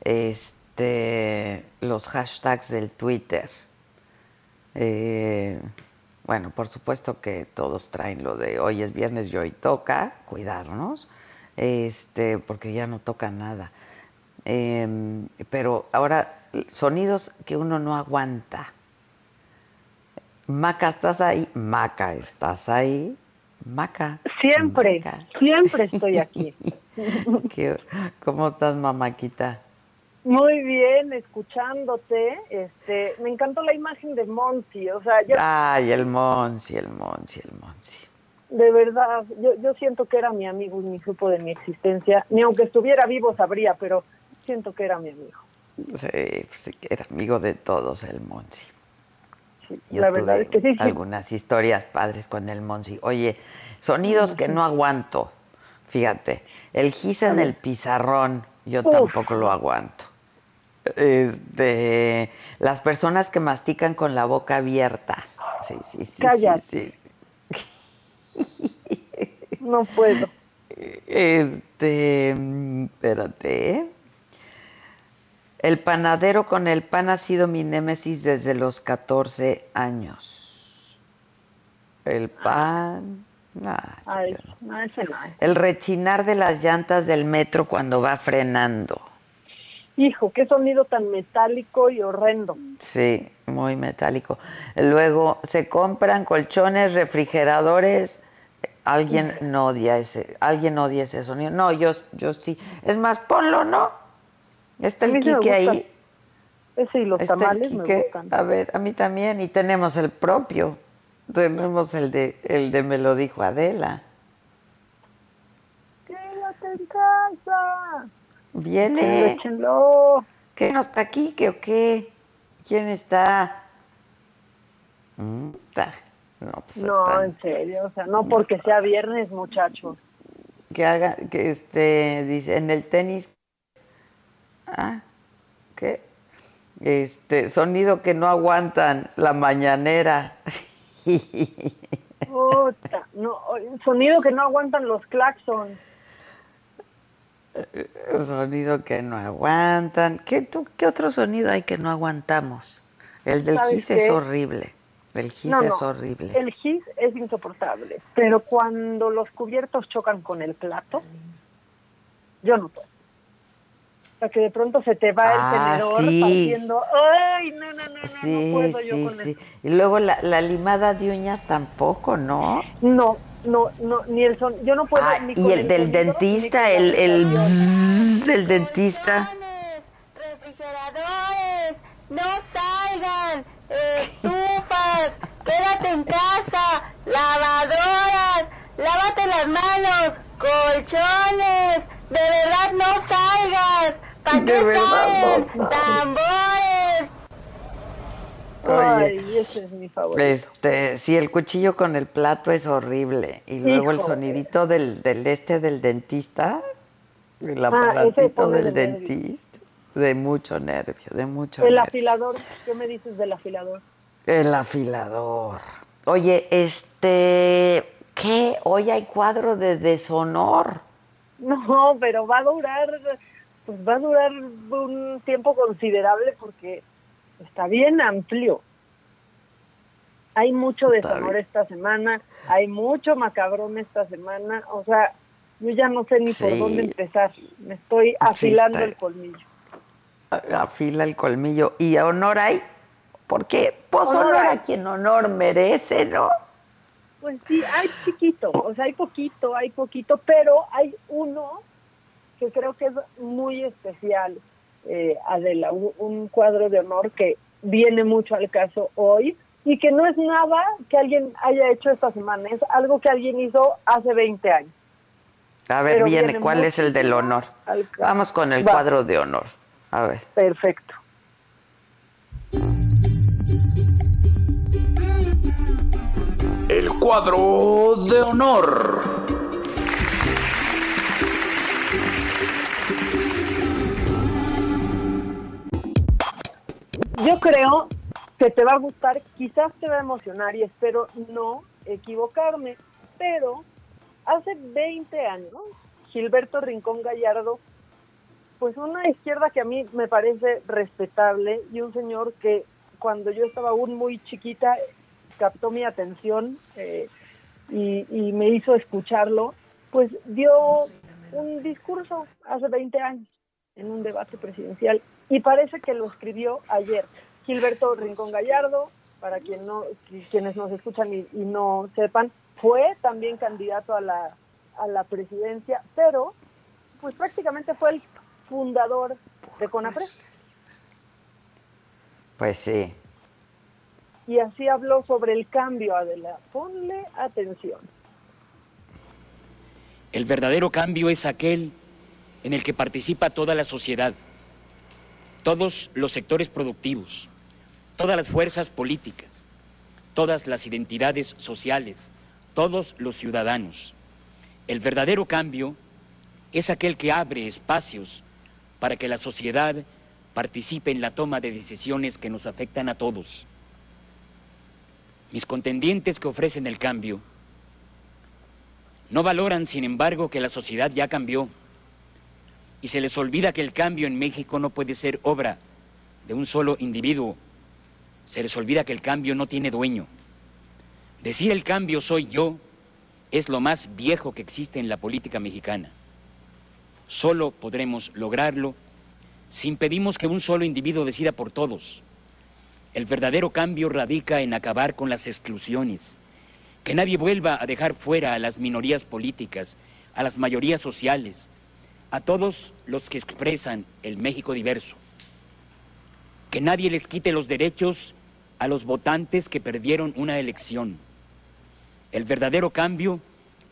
Speaker 3: este los hashtags del Twitter. Eh, bueno, por supuesto que todos traen lo de hoy es viernes y hoy toca, cuidarnos, este, porque ya no toca nada. Em, pero ahora, sonidos que uno no aguanta. Maca, ¿estás ahí? Maca, ¿estás ahí? Maca.
Speaker 10: Siempre,
Speaker 3: Maca.
Speaker 10: siempre estoy aquí.
Speaker 3: ¿Qué- ¿Cómo estás, mamaquita?
Speaker 10: Muy bien, escuchándote. Este, me encantó la imagen de Monty. O sea, yo,
Speaker 3: Ay, el Monsi, el Monsi, el Monsi.
Speaker 10: de verdad, yo, yo siento que era mi amigo y ni supo de mi existencia. Ni aunque estuviera vivo sabría, pero siento que era mi amigo.
Speaker 3: Sí, pues sí que era amigo de todos el Monsi. Yo
Speaker 10: la verdad es que sí,
Speaker 3: algunas historias padres con el Monsi. Oye, sonidos que no aguanto. Fíjate, el gis en el pizarrón, yo
Speaker 10: Uf.
Speaker 3: tampoco lo aguanto. Este, las personas que mastican con la boca abierta. Sí, sí, sí,
Speaker 10: Cállate.
Speaker 3: sí, sí.
Speaker 10: No puedo.
Speaker 3: Este, mm, espérate. El panadero con el pan ha sido mi némesis desde los 14 años. El pan. nah, sí,
Speaker 10: Ay,
Speaker 3: no.
Speaker 10: no, ese no.
Speaker 3: El rechinar de las llantas del metro cuando va frenando.
Speaker 10: Hijo, qué sonido tan metálico y horrendo.
Speaker 3: Sí, muy metálico. Luego se compran colchones, refrigeradores. Alguien no odia ese, alguien odia ese sonido. No, yo, yo sí. Es más, ponlo, ¿no? Está el Quique ahí.
Speaker 10: Ese y los
Speaker 3: Está el
Speaker 10: tamales me
Speaker 3: Quique.
Speaker 10: gustan.
Speaker 3: A ver, a mí también. Y tenemos el propio. Tenemos el de, el de me lo dijo Adela.
Speaker 10: Quédate en casa.
Speaker 3: Viene.
Speaker 10: Échenlo.
Speaker 3: ¿Qué no está Quique o qué? ¿Quién está? Mm, está. No, pues
Speaker 10: No,
Speaker 3: están.
Speaker 10: en serio, o sea, no porque sea viernes, muchachos.
Speaker 3: que haga, que este, dice, en el tenis, ah, ¿qué? Este, sonido que no aguantan, la mañanera.
Speaker 10: Puta, no, sonido que no aguantan los claxons.
Speaker 3: sonido que no aguantan. ¿Qué, tú, ¿Qué otro sonido hay que no aguantamos? El del
Speaker 10: ¿Sabes
Speaker 3: gis es horrible. El gis
Speaker 10: No,
Speaker 3: es horrible.
Speaker 10: El gis es insoportable, pero cuando los cubiertos chocan con el plato, yo no puedo. Sea, que de pronto se te va
Speaker 3: Ah,
Speaker 10: el tenedor
Speaker 3: sí.
Speaker 10: partiendo. ¡Ay, no, no, no, no,
Speaker 3: Sí,
Speaker 10: no puedo yo
Speaker 3: sí,
Speaker 10: con
Speaker 3: sí.
Speaker 10: eso!
Speaker 3: Y luego la, la limada de uñas tampoco, ¿no?
Speaker 10: No, no, no, ni el son, yo no puedo
Speaker 3: Ah,
Speaker 10: ni
Speaker 3: y
Speaker 10: con
Speaker 3: el del
Speaker 10: sonido,
Speaker 3: dentista,
Speaker 10: con
Speaker 3: el, el bzzz del dentista.
Speaker 12: refrigeradores, no salgan, estufas, quédate en casa, lavadoras, lávate las manos, colchones, de verdad no salgas, ¿para
Speaker 3: De
Speaker 12: qué
Speaker 3: verdad no
Speaker 12: sales? Tambores.
Speaker 3: Oye,
Speaker 10: Ay, ese es mi favorito.
Speaker 3: Este, sí, el cuchillo con el plato es horrible. Y luego el sonidito del, del este del dentista, el
Speaker 10: Ah,
Speaker 3: aparatito del
Speaker 10: de nervio.
Speaker 3: dentista, de mucho nervio, de mucho
Speaker 10: El
Speaker 3: nervio.
Speaker 10: afilador, ¿qué me dices del afilador?
Speaker 3: El afilador. Oye, este, ¿qué? Hoy hay cuadro de deshonor.
Speaker 10: No, pero va a durar, pues va a durar un tiempo considerable porque está bien amplio. Hay mucho deshonor esta semana, hay mucho macabrón esta semana, o sea, yo ya no sé ni por dónde empezar, me estoy afilando el colmillo.
Speaker 3: Afila el colmillo. ¿Y a honor hay? Porque, pues
Speaker 10: Honor
Speaker 3: honor a quien honor merece, ¿no?
Speaker 10: Pues sí, hay chiquito, o sea, hay poquito, hay poquito, pero hay uno que creo que es muy especial, eh, Adela, un, un cuadro de honor que viene mucho al caso hoy y que no es nada que alguien haya hecho esta semana, es algo que alguien hizo hace 20 años.
Speaker 3: A ver,
Speaker 10: Pero
Speaker 3: viene,
Speaker 10: viene
Speaker 3: ¿cuál es el del honor? Vamos con el
Speaker 10: Va.
Speaker 3: cuadro de honor. A ver.
Speaker 10: Perfecto.
Speaker 4: El cuadro de honor.
Speaker 10: Yo creo que te va a gustar, quizás te va a emocionar y espero no equivocarme, pero hace 20 años Gilberto Rincón Gallardo, pues una izquierda que a mí me parece respetable y un señor que cuando yo estaba aún muy chiquita captó mi atención eh, y, y me hizo escucharlo, pues dio un discurso hace 20 años en un debate presidencial y parece que lo escribió ayer. Gilberto Rincón Gallardo, para quien no, quienes nos escuchan y, y no sepan, fue también candidato a la, a la presidencia, pero pues prácticamente fue el fundador de CONAPRED.
Speaker 3: Pues sí.
Speaker 10: Y así habló sobre el cambio, Adela. Ponle atención.
Speaker 13: El verdadero cambio es aquel en el que participa toda la sociedad, todos los sectores productivos, todas las fuerzas políticas, todas las identidades sociales, todos los ciudadanos. El verdadero cambio es aquel que abre espacios para que la sociedad participe en la toma de decisiones que nos afectan a todos. Mis contendientes que ofrecen el cambio no valoran, sin embargo, que la sociedad ya cambió y se les olvida que el cambio en México no puede ser obra de un solo individuo. Se les olvida que el cambio no tiene dueño. Decir el cambio soy yo es lo más viejo que existe en la política mexicana. Solo podremos lograrlo si impedimos que un solo individuo decida por todos. El verdadero cambio radica en acabar con las exclusiones, que nadie vuelva a dejar fuera a las minorías políticas, a las mayorías sociales, a todos los que expresan el México diverso. Que nadie les quite los derechos a los votantes que perdieron una elección. El verdadero cambio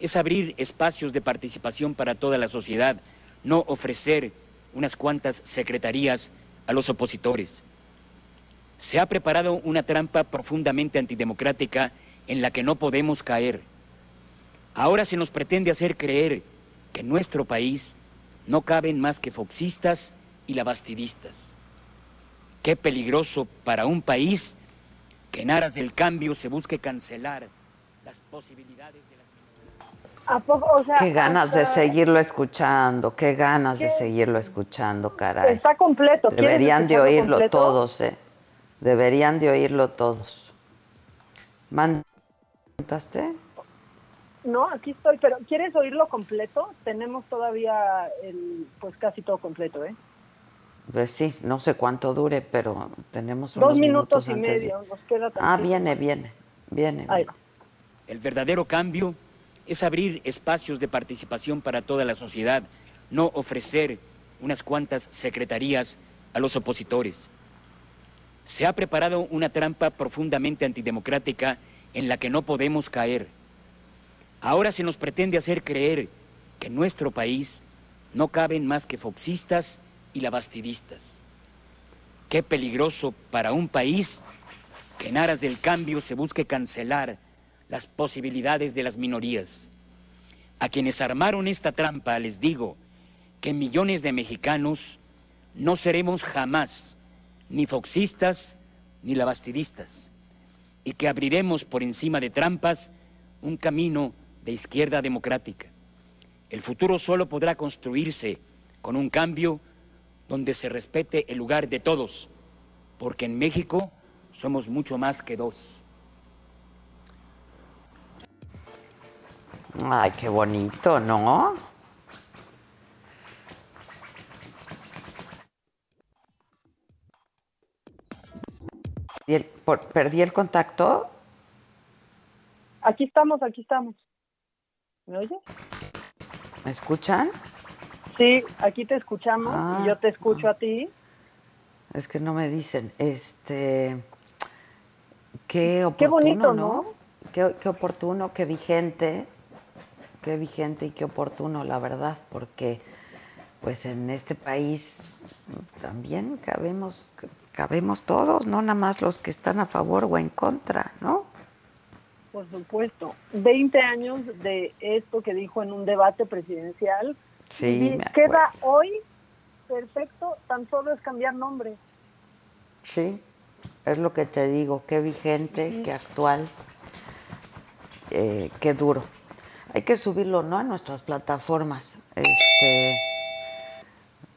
Speaker 13: es abrir espacios de participación para toda la sociedad, no ofrecer unas cuantas secretarías a los opositores. Se ha preparado una trampa profundamente antidemocrática en la que no podemos caer. Ahora se nos pretende hacer creer que nuestro país no caben más que foxistas y lavastidistas. Qué peligroso para un país que en aras del cambio se busque cancelar las posibilidades de
Speaker 10: ¿A poco? O sea,
Speaker 3: Qué ganas de seguirlo escuchando, qué ganas de seguirlo escuchando, caray.
Speaker 10: Está completo. ¿Quieres
Speaker 3: Deberían de oírlo
Speaker 10: completo?
Speaker 3: todos, ¿eh? Deberían de oírlo todos. ¿Mandaste?
Speaker 10: No, aquí estoy, pero ¿quieres oírlo completo? Tenemos todavía el, pues casi todo completo, ¿eh?
Speaker 3: Pues sí, no sé cuánto dure, pero tenemos
Speaker 10: Dos
Speaker 3: unos
Speaker 10: minutos, y
Speaker 3: antes de-
Speaker 10: medio, nos queda
Speaker 3: Ah,
Speaker 10: tantito.
Speaker 3: viene, viene, viene.
Speaker 10: Ahí va.
Speaker 13: El verdadero cambio es abrir espacios de participación para toda la sociedad, no ofrecer unas cuantas secretarías a los opositores. Se ha preparado una trampa profundamente antidemocrática en la que no podemos caer. Ahora se nos pretende hacer creer que en nuestro país no caben más que foxistas y lavastidistas. Qué peligroso para un país que en aras del cambio se busque cancelar las posibilidades de las minorías. A quienes armaron esta trampa les digo que millones de mexicanos no seremos jamás ni foxistas ni lavastidistas y que abriremos por encima de trampas un camino de izquierda democrática. El futuro solo podrá construirse con un cambio donde se respete el lugar de todos, porque en México somos mucho más que dos.
Speaker 3: Ay, qué bonito, ¿no? ¿Y el- por- ¿Perdí el contacto?
Speaker 10: Aquí estamos, aquí estamos. ¿Me oyes?
Speaker 3: ¿Me escuchan?
Speaker 10: Sí, aquí te escuchamos
Speaker 3: Ah,
Speaker 10: y yo te escucho a ti.
Speaker 3: Es que no me dicen. Este. Qué oportuno,
Speaker 10: Qué bonito,
Speaker 3: ¿no?
Speaker 10: ¿no?
Speaker 3: Qué, qué oportuno, qué vigente. Qué vigente y qué oportuno, la verdad, porque pues en este país también cabemos, cabemos todos, no nada más los que están a favor o en contra, ¿no?
Speaker 10: Por supuesto. 20 años de esto que dijo en un debate presidencial.
Speaker 3: Sí,
Speaker 10: Y queda hoy perfecto, tan solo es cambiar nombre.
Speaker 3: Sí, Es lo que te digo, qué vigente, qué actual, eh, qué duro. Hay que subirlo, ¿no? A nuestras plataformas. Este,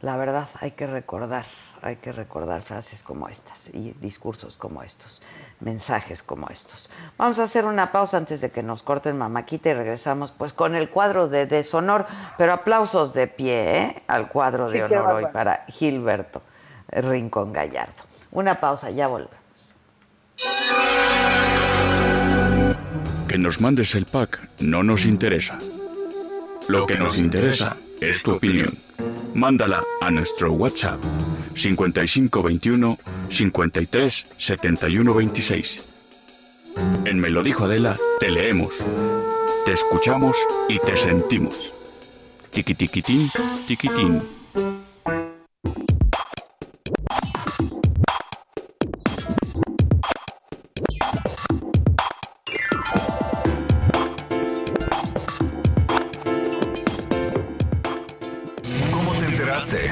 Speaker 3: la verdad, hay que recordar, hay que recordar frases como estas y discursos como estos, mensajes como estos. Vamos a hacer una pausa antes de que nos corten mamaquita y regresamos pues con el cuadro de deshonor, pero aplausos de pie ¿eh? al cuadro de honor hoy para Gilberto Rincón Gallardo. Una pausa, ya volvemos.
Speaker 4: Que nos mandes el pack no nos interesa. Lo que nos interesa es tu opinión. Mándala a nuestro WhatsApp 5521 53 71 26. En Me lo dijo Adela, te leemos, te escuchamos y te sentimos. Tiquitiquitín, tiquitín.
Speaker 2: ¿Cómo te enteraste?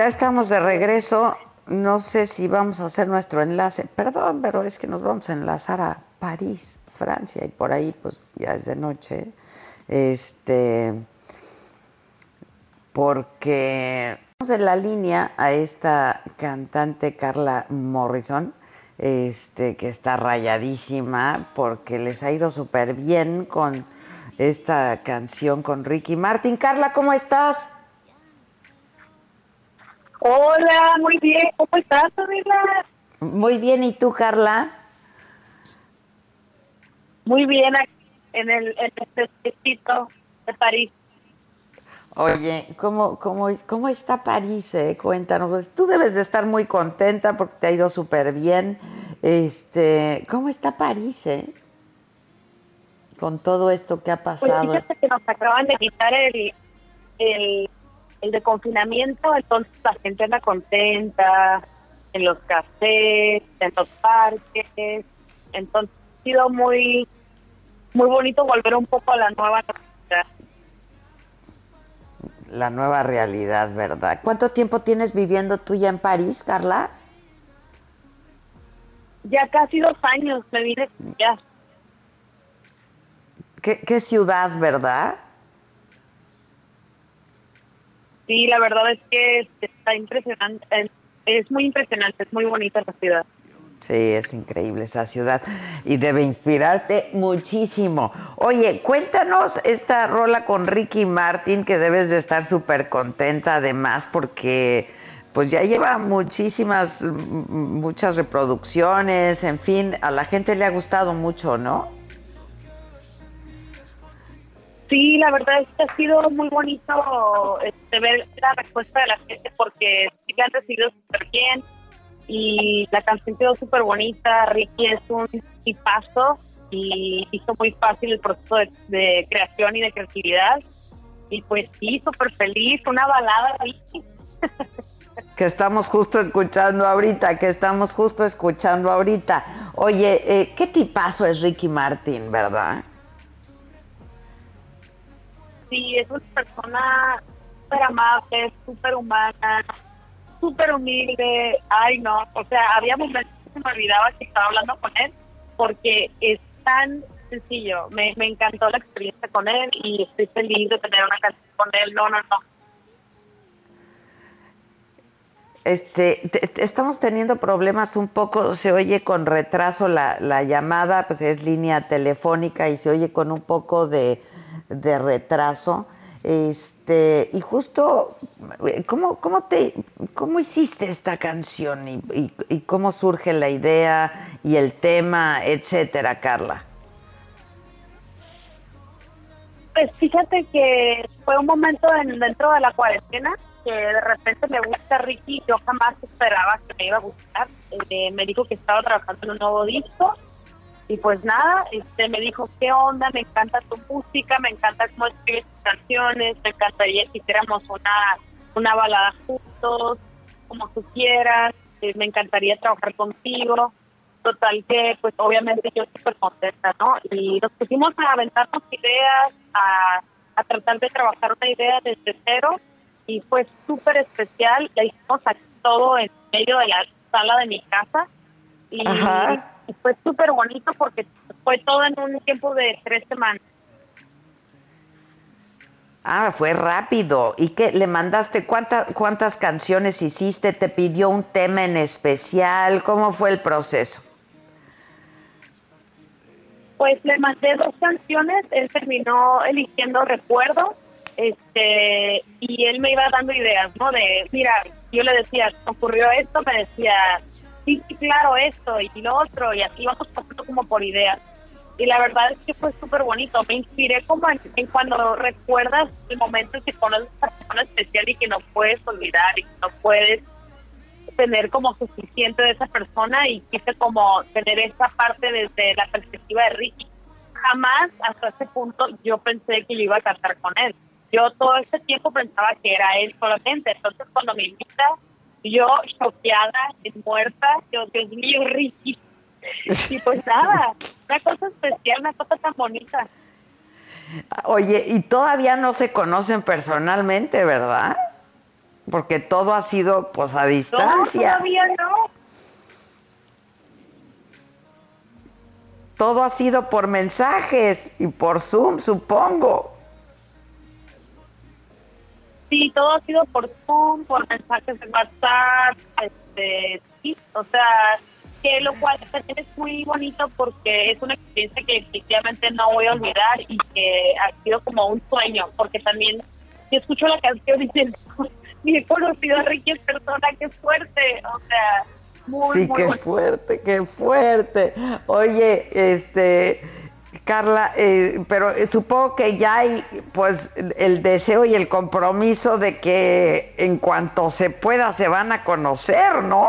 Speaker 3: Ya estamos de regreso. No sé si vamos a hacer nuestro enlace. Perdón, pero es que nos vamos a enlazar a París, Francia, y por ahí pues ya es de noche. Este, porque tenemos en la línea a esta cantante Carla Morrison, este, que está rayadísima porque les ha ido súper bien con esta canción con Ricky Martin. Carla, ¿cómo estás?
Speaker 14: Hola, muy bien. ¿Cómo estás, Adela?
Speaker 3: Muy bien, ¿y tú, Carla?
Speaker 14: Muy bien, aquí en el en distrito de París.
Speaker 3: Oye, ¿cómo, cómo, cómo está París? eh? Cuéntanos. Pues, Tú debes de estar muy contenta porque te ha ido súper bien. Este, ¿Cómo está París, eh? Con todo esto que ha
Speaker 14: Pues
Speaker 3: pasado.
Speaker 14: fíjate que nos acaban de quitar el, el, el de confinamiento, entonces la gente anda contenta en los cafés, en los parques. Entonces ha sido muy, muy bonito volver un poco a la nueva normalidad.
Speaker 3: La nueva realidad, ¿verdad? ¿Cuánto tiempo tienes viviendo tú ya en París, Carla?
Speaker 14: Ya casi dos años me vine ya.
Speaker 3: ¿Qué, qué ciudad, verdad?
Speaker 14: Sí, la verdad es que está impresionante. Es muy impresionante, es muy bonita la ciudad.
Speaker 3: Sí, es increíble esa ciudad y debe inspirarte muchísimo. Oye, cuéntanos esta rola con Ricky Martin que debes de estar súper contenta además porque pues ya lleva muchísimas, muchas reproducciones, en fin, a la gente le ha gustado mucho, ¿no?
Speaker 14: Sí, la verdad es que ha sido muy bonito este, ver la respuesta de la gente porque sí la han recibido súper bien y la canción quedó súper bonita. Ricky es un tipazo y hizo muy fácil el proceso de, de creación y de creatividad. Y pues sí, súper feliz, una balada Ricky.
Speaker 3: Que estamos justo escuchando ahorita, que estamos justo escuchando ahorita. Oye, eh, ¿qué tipazo es Ricky Martin, verdad?
Speaker 14: Sí, es una persona súper amable, súper humana, súper humilde. Ay, no, o sea, había momentos que me olvidaba que estaba hablando con él porque es tan sencillo. Me, me encantó la experiencia con él y estoy feliz de tener una canción con él. No, no, no.
Speaker 3: Este, te- estamos teniendo problemas un poco, se oye con retraso la, la llamada, pues es línea telefónica y se oye con un poco de, de retraso. Este, y justo, ¿cómo, cómo, te, cómo hiciste esta canción y, y, cómo surge la idea y el tema, etcétera, Carla?
Speaker 14: Pues fíjate que fue un momento dentro de la cuarentena que de repente me gusta Ricky, yo jamás esperaba que me iba a gustar. Eh, me dijo que estaba trabajando en un nuevo disco y pues nada, este me dijo, ¿qué onda? Me encanta tu música, me encanta cómo escribes tus canciones, me encantaría que hiciéramos una, una balada juntos, como tú quieras, eh, me encantaría trabajar contigo. Total que, pues obviamente yo súper contenta, ¿no? Y nos pusimos a aventarnos ideas, a, a tratar de trabajar una idea desde cero y fue súper especial. La hicimos aquí todo en medio de la sala de mi casa y fue súper bonito porque fue todo en un tiempo de tres semanas.
Speaker 3: Ah, fue rápido. ¿Y qué? ¿Le mandaste cuántas cuántas canciones hiciste? ¿Te pidió un tema en especial? ¿Cómo fue el proceso?
Speaker 14: Pues le mandé dos canciones. Él terminó eligiendo Recuerdo. Este, y él me iba dando ideas, ¿no? De, mira, yo le decía, ocurrió esto, me decía, sí, claro, esto y lo otro, y así vamos pasando como por ideas. Y la verdad es que fue súper bonito. Me inspiré como en, cuando recuerdas el momento en que conoces una persona especial y que no puedes olvidar y que no puedes tener como suficiente de esa persona y quise como tener esa parte desde la perspectiva de Ricky. Jamás hasta ese punto yo pensé que yo iba a cantar con él. Yo todo ese tiempo pensaba que era él solamente. Entonces cuando me invita yo choqueada, muerta, yo, Dios mío, Ricky. Y pues nada, una cosa especial, una cosa tan bonita.
Speaker 3: Oye, y todavía no se conocen personalmente, ¿verdad? Porque todo ha sido pues a distancia.
Speaker 14: No, todavía no.
Speaker 3: Todo ha sido por mensajes y por Zoom, supongo.
Speaker 14: Sí, todo ha sido por Zoom, por mensajes de WhatsApp, este, sí, o sea, que lo cual también es muy bonito porque es una experiencia que efectivamente no voy a olvidar y que ha sido como un sueño, porque también si escucho la canción y dicen, mi he conocido a Ricky es persona, qué fuerte, o sea, muy,
Speaker 3: sí, qué fuerte, qué fuerte. Oye, este Carla, eh, pero eh, supongo que ya hay pues el deseo y el compromiso de que en cuanto se pueda se van a conocer, ¿no?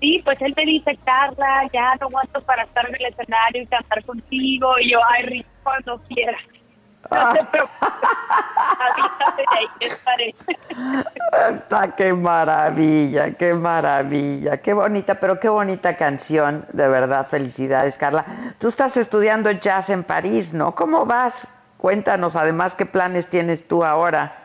Speaker 14: Sí, pues él me dice, Carla, ya no aguanto para estar en el escenario y cantar contigo. Y yo, ay, Rico, cuando quieras. No te
Speaker 3: qué maravilla, qué maravilla, qué bonita, pero qué bonita canción, de verdad, felicidades, Carla. Tú estás estudiando jazz en París, ¿no? ¿Cómo vas? Cuéntanos, además, qué planes tienes tú ahora.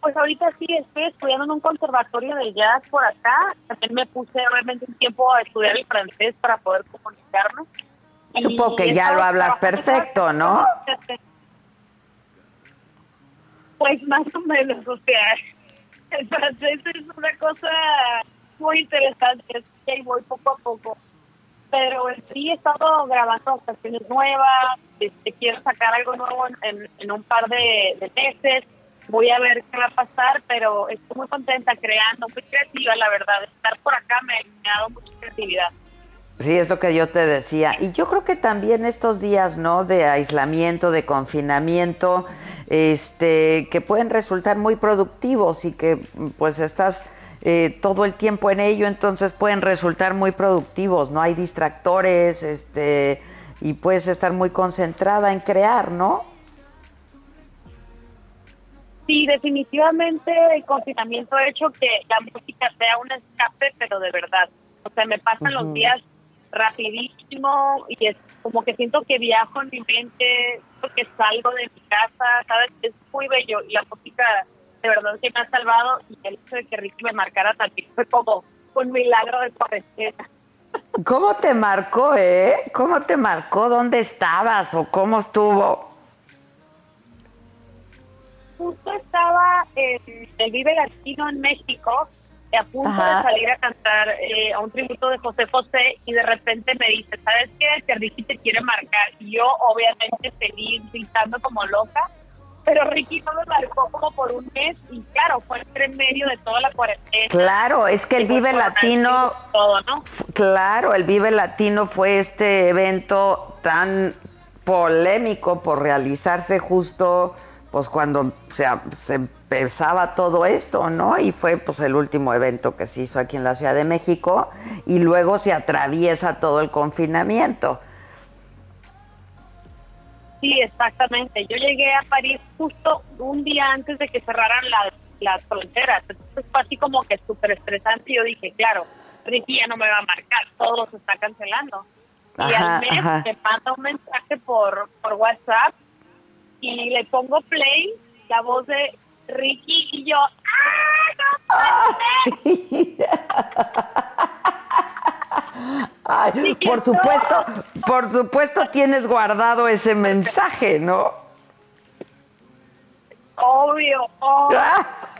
Speaker 14: Pues ahorita sí estoy estudiando en un conservatorio de jazz por acá. También me puse realmente un tiempo a estudiar el francés para poder comunicarnos.
Speaker 3: Supongo que ya lo hablas perfecto, ¿no?
Speaker 14: Pues más o menos, o sea, el francés es una cosa muy interesante, es que voy poco a poco. Pero sí he estado grabando canciones nuevas, este, quiero sacar algo nuevo en, en, un par de, de meses, voy a ver qué va a pasar, pero estoy muy contenta creando, muy creativa, la verdad. Estar por acá me ha dado mucha creatividad.
Speaker 3: Sí, es lo que yo te decía. Y yo creo que también estos días, ¿no? De aislamiento, de confinamiento, este, que pueden resultar muy productivos y que pues estás eh, todo el tiempo en ello, entonces pueden resultar muy productivos, ¿no? Hay distractores, este, y puedes estar muy concentrada en crear, ¿no?
Speaker 14: Sí, definitivamente el confinamiento ha hecho que la música sea un escape, pero de verdad. O sea, me pasan los días rapidísimo y es como que siento que viajo en mi mente, que salgo de mi casa, ¿sabes? Es muy bello y la música de verdad que me ha salvado y el hecho de que Ricky me marcara también fue como un milagro de cuarentena.
Speaker 3: ¿Cómo te marcó, eh? ¿Cómo te marcó? ¿Dónde estabas o cómo estuvo?
Speaker 14: Justo estaba en el Vive Latino en México a punto
Speaker 3: Ajá.
Speaker 14: de salir a cantar eh, a un tributo de José José y de repente me dice, ¿sabes qué? Que Ricky te quiere marcar. Y yo obviamente seguí gritando como loca, pero Ricky no me marcó como por un mes y claro, fue entre en medio de toda la cuarentena.
Speaker 3: Claro, es que el Vive Latino,
Speaker 14: Todo, ¿no?
Speaker 3: claro, el Vive Latino fue este evento tan polémico por realizarse justo pues cuando se, se empezaba todo esto, ¿no? Y fue pues el último evento que se hizo aquí en la Ciudad de México y luego se atraviesa todo el confinamiento.
Speaker 14: Sí, exactamente. Yo llegué a París justo un día antes de que cerraran las, las fronteras. Entonces fue así como que súper estresante y yo dije, claro, Ricky ya no me va a marcar, todo se está cancelando. y al mes
Speaker 3: ajá.
Speaker 14: me manda un mensaje por, por WhatsApp y le pongo play, la voz de Ricky y yo, ¡ah, no puede
Speaker 3: Ay, por supuesto, por supuesto tienes guardado ese mensaje, ¿no?
Speaker 14: Obvio, obvio.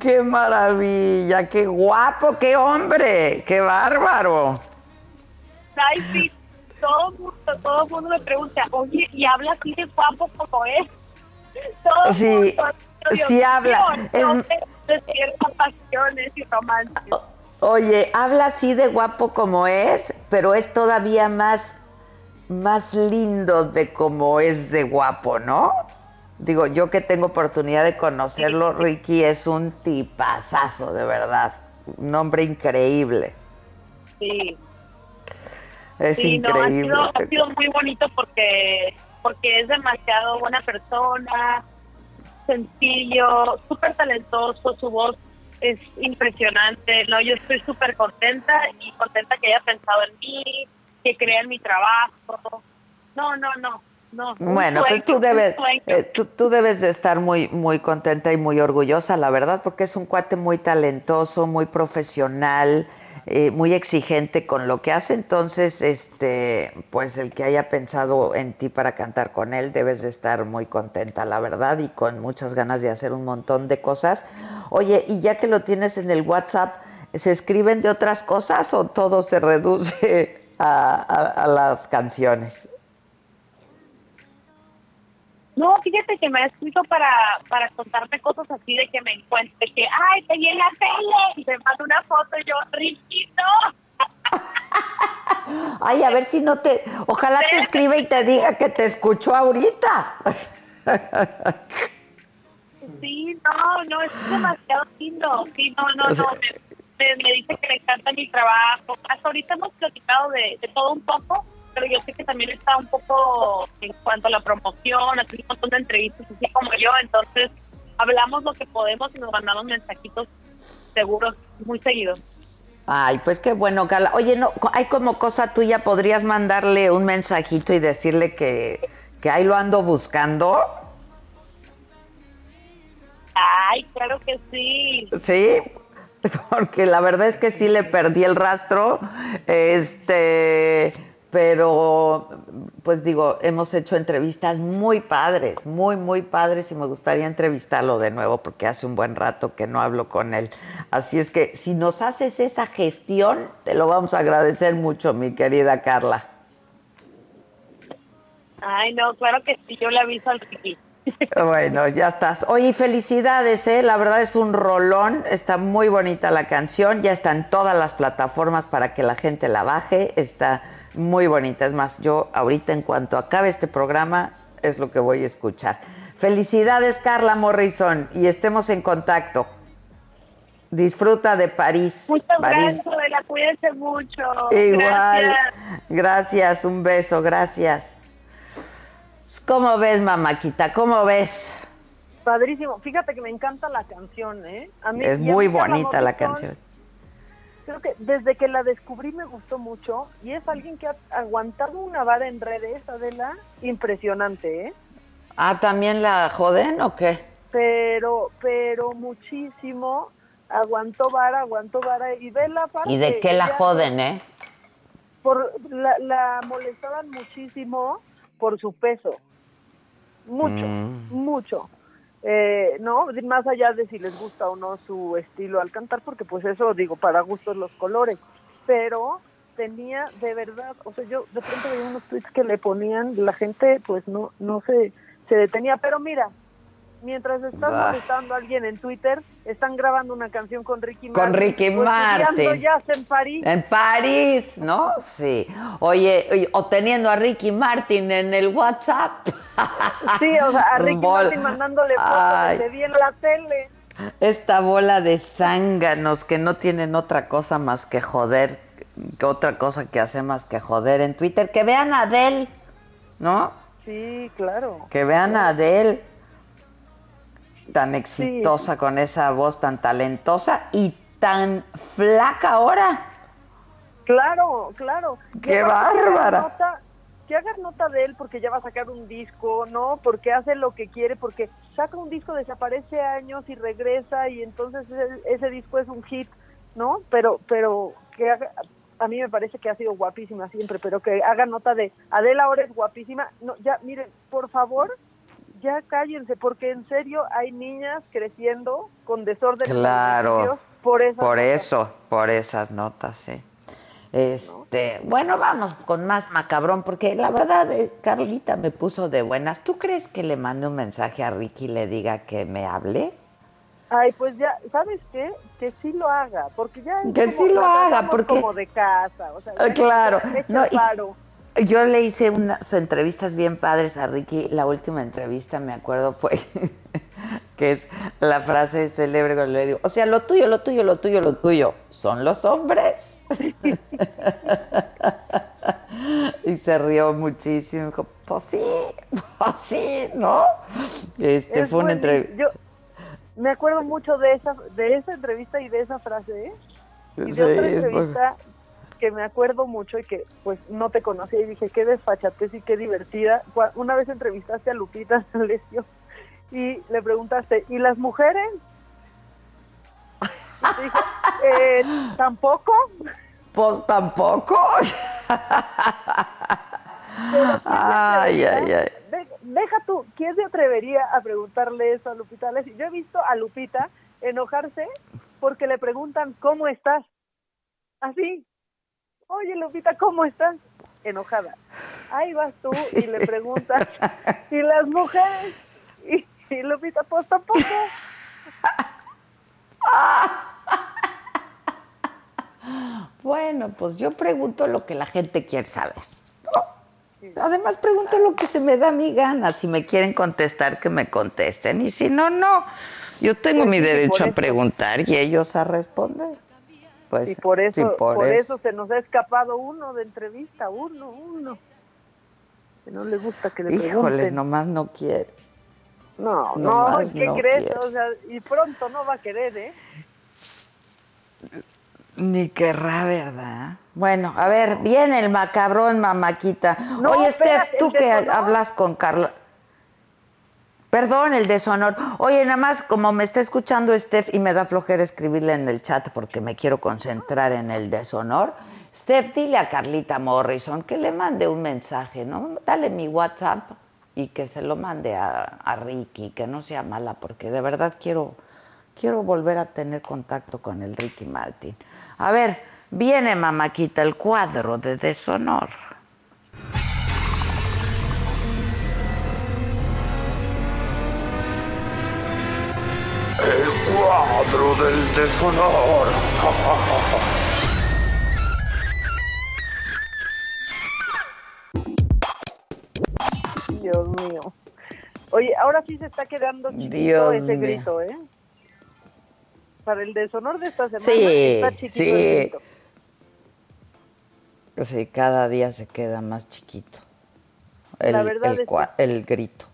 Speaker 3: Qué maravilla, qué guapo, qué hombre, qué bárbaro.
Speaker 14: Ay, sí, todo el mundo, todo mundo me pregunta, oye, ¿y habla así de guapo como es? Todo
Speaker 3: Sí,
Speaker 14: mundo, Dios
Speaker 3: sí habla,
Speaker 14: no
Speaker 3: es-
Speaker 14: despierta pasiones y romances.
Speaker 3: Oye, habla así de guapo como es, pero es todavía más, más lindo de como es de guapo, ¿no? Digo, yo que tengo oportunidad de conocerlo, Ricky es un tipazazo, de verdad. Un hombre increíble.
Speaker 14: Sí,
Speaker 3: Es
Speaker 14: sí, no, ha
Speaker 3: increíble.
Speaker 14: sido, ha sido muy bonito porque, porque es demasiado buena persona, sencillo, súper talentoso, su voz es impresionante, no, yo estoy súper contenta y contenta que haya pensado en mí, que crea en mi trabajo. No, no, no, no.
Speaker 3: Bueno, pues tú debes, eh, tú, tú debes de estar muy, muy contenta y muy orgullosa, la verdad, porque es un cuate muy talentoso, muy profesional, eh, muy exigente con lo que hace. Entonces, este, pues el que haya pensado en ti para cantar con él, debes de estar muy contenta, la verdad, y con muchas ganas de hacer un montón de cosas. Oye, y ya que lo tienes en el WhatsApp, ¿se escriben de otras cosas o todo se reduce a, a- a las canciones?
Speaker 14: No, fíjate que me ha escrito para, para contarme cosas así de que me encuentre, que, ay, te vi en la tele, y me manda una foto y yo, no.
Speaker 3: Ay, a ver si no te. Ojalá te escriba y te diga que te escuchó ahorita.
Speaker 14: Sí, no, no, es demasiado lindo. Sí, no, no, no. Me, me- me dice que le encanta mi trabajo. Hasta ahorita hemos platicado de, de todo un poco, pero yo sé que también está un poco en cuanto a la promoción, hace un montón de entrevistas, así como yo. Entonces, hablamos lo que podemos y nos mandamos mensajitos seguros muy seguido.
Speaker 3: Ay, pues qué bueno, Gala. Oye, no, hay como cosa tuya, podrías mandarle un mensajito y decirle que, que ahí lo ando buscando.
Speaker 14: Ay, claro que sí.
Speaker 3: Sí, porque la verdad es que sí le perdí el rastro. Este, pero pues digo, hemos hecho entrevistas muy padres, muy, muy padres y me gustaría entrevistarlo de nuevo porque hace un buen rato que no hablo con él. Así es que si nos haces esa gestión, te lo vamos a agradecer mucho, mi querida Carla.
Speaker 14: Ay, no, claro que sí, yo le aviso al Ricky.
Speaker 3: Bueno, ya estás. Oye, felicidades, ¿eh? La verdad es un rolón, está muy bonita la canción, ya está en todas las plataformas para que la gente la baje, está muy bonita. Es más, yo ahorita en cuanto acabe este programa es lo que voy a escuchar. Felicidades, Carla Morrison, y estemos en contacto. Disfruta de París.
Speaker 14: Muchas
Speaker 3: París.
Speaker 14: gracias, Adela, cuídense mucho.
Speaker 3: Igual.
Speaker 14: Gracias.
Speaker 3: Gracias, un beso, gracias. ¿Cómo ves, mamáquita? ¿Cómo ves?
Speaker 10: Padrísimo. Fíjate que me encanta la canción, ¿eh? A mí-
Speaker 3: Es muy bonita la canción.
Speaker 10: Creo que desde que la descubrí me gustó mucho y es alguien que ha aguantado una vara en redes, Adela, impresionante, ¿eh?
Speaker 3: Ah, ¿también la joden o qué?
Speaker 10: Pero, pero muchísimo. Aguantó vara, aguantó vara y ve la parte.
Speaker 3: ¿Y de qué la
Speaker 10: ella-
Speaker 3: joden, eh?
Speaker 10: Por, la, la molestaban muchísimo por su peso. Mucho,
Speaker 3: Mm.
Speaker 10: mucho. Eh, no, más allá de si les gusta o no su estilo al cantar, porque pues eso digo, para gustos los colores, pero tenía de verdad, o sea, yo de pronto veía unos tweets que le ponían, la gente pues no, no se, se detenía, pero mira, mientras estás
Speaker 3: Bah.
Speaker 10: molestando a alguien en Twitter, están grabando una canción con Ricky Martin.
Speaker 3: Con Ricky Martin.
Speaker 10: jazz en París.
Speaker 3: En París, ¿no? Sí. Oye, oye, o teniendo a Ricky Martin en el WhatsApp.
Speaker 10: Sí, o sea, a Ricky
Speaker 3: Bol-
Speaker 10: Martin mandándole fotos de vi en la tele.
Speaker 3: Esta bola de zánganos que no tienen otra cosa más que joder, que otra cosa que hacer más que joder en Twitter. Que vean a Adele, ¿no?
Speaker 10: Sí, claro.
Speaker 3: Que vean a Adele tan exitosa con esa voz tan talentosa y tan flaca ahora.
Speaker 10: Claro, claro.
Speaker 3: ¡Qué
Speaker 10: que
Speaker 3: bárbara!
Speaker 10: nota- Que hagan nota de él porque ya va a sacar un disco, ¿no? Porque hace lo que quiere, porque saca un disco, desaparece años y regresa y entonces ese, ese disco es un hit, ¿no? Pero, pero que haga, a mí me parece que ha sido guapísima siempre, pero que haga nota de Adela ahora es guapísima. No, ya, miren, por favor, ya cállense, porque en serio hay niñas creciendo con desorden
Speaker 3: Claro.
Speaker 10: por eso.
Speaker 3: Por eso, por esas notas, sí. Este, bueno, vamos con más macabrón, porque la verdad, eh, Carlita me puso de buenas. ¿Tú crees que le mande un mensaje a Ricky y le diga que me hable?
Speaker 10: Ay, pues ya, ¿sabes qué? Que sí lo haga, porque ya es
Speaker 3: Que
Speaker 10: como-
Speaker 3: sí lo haga, porque-
Speaker 10: como de casa, o sea, ya
Speaker 3: claro. No, y-. Yo le hice unas entrevistas bien padres a Ricky. La última entrevista, me acuerdo, fue que es la frase célebre cuando le digo, o sea, lo tuyo, lo tuyo, lo tuyo, lo tuyo, son los hombres. y se rió muchísimo. Dijo, pues sí, pues sí, ¿no? Este
Speaker 10: Es
Speaker 3: fue una entrevista.
Speaker 10: Yo me acuerdo mucho de esa de esa entrevista y de esa frase, ¿eh? Y de
Speaker 3: Sí,
Speaker 10: otra entrevista que me acuerdo mucho y que pues no te conocía y dije, qué desfachatez y qué divertida. Una vez entrevistaste a Lupita D'Alessio y le preguntaste, ¿y las mujeres? Y dije, "Eh, ¿tampoco?
Speaker 3: Pues tampoco. ay, ay, ay.
Speaker 10: De- deja tú, ¿quién se atrevería a preguntarle eso a Lupita D'Alessio? Yo he visto a Lupita enojarse porque le preguntan, ¿cómo estás? Así. Oye, Lupita, ¿cómo estás? Enojada. Ahí vas tú y le preguntas, ¿y las mujeres? Y, y Lupita, pues tampoco.
Speaker 3: Bueno, pues yo pregunto lo que la gente quiere saber. ¿no? Además, pregunto lo que se me da mi gana. Si me quieren contestar, que me contesten. Y si no, no. Yo tengo
Speaker 10: Pues
Speaker 3: mi
Speaker 10: sí,
Speaker 3: derecho a preguntar y ellos a responder. Pues,
Speaker 10: y por eso,
Speaker 3: sí,
Speaker 10: por, eso. se nos ha escapado uno de entrevista, uno, uno. Que no le gusta que le
Speaker 3: Híjoles,
Speaker 10: pregunten.
Speaker 3: nomás no quiere.
Speaker 10: No,
Speaker 3: No
Speaker 10: ¿qué
Speaker 3: no
Speaker 10: crees?
Speaker 3: quiere.
Speaker 10: O sea, y pronto no va a querer, ¿eh?
Speaker 3: Ni querrá, ¿verdad? Bueno, a ver, viene el macabrón, mamáquita.
Speaker 10: No,
Speaker 3: Oye,
Speaker 10: espérate,
Speaker 3: Steph, tú que hablas con Carla. Perdón, el deshonor. Oye, nada más, como me está escuchando Steph y me da flojera escribirle en el chat porque me quiero concentrar en el deshonor. Steph, dile a Carlita Morrison que le mande un mensaje, ¿no? Dale mi WhatsApp y que se lo mande a, a Ricky, que no sea mala, porque de verdad quiero, quiero volver a tener contacto con el Ricky Martin. A ver, viene mamáquita el cuadro de deshonor.
Speaker 2: Cuadro del deshonor.
Speaker 10: Dios mío. Oye, ahora sí se está quedando chiquito
Speaker 3: Dios
Speaker 10: ese
Speaker 3: mío.
Speaker 10: grito, ¿eh? Para el deshonor de esta semana
Speaker 3: Sí,
Speaker 10: está chiquito el
Speaker 3: sí.
Speaker 10: grito.
Speaker 3: Sí, cada día se queda más chiquito. El,
Speaker 10: La verdad
Speaker 3: el
Speaker 10: es que-
Speaker 3: el grito.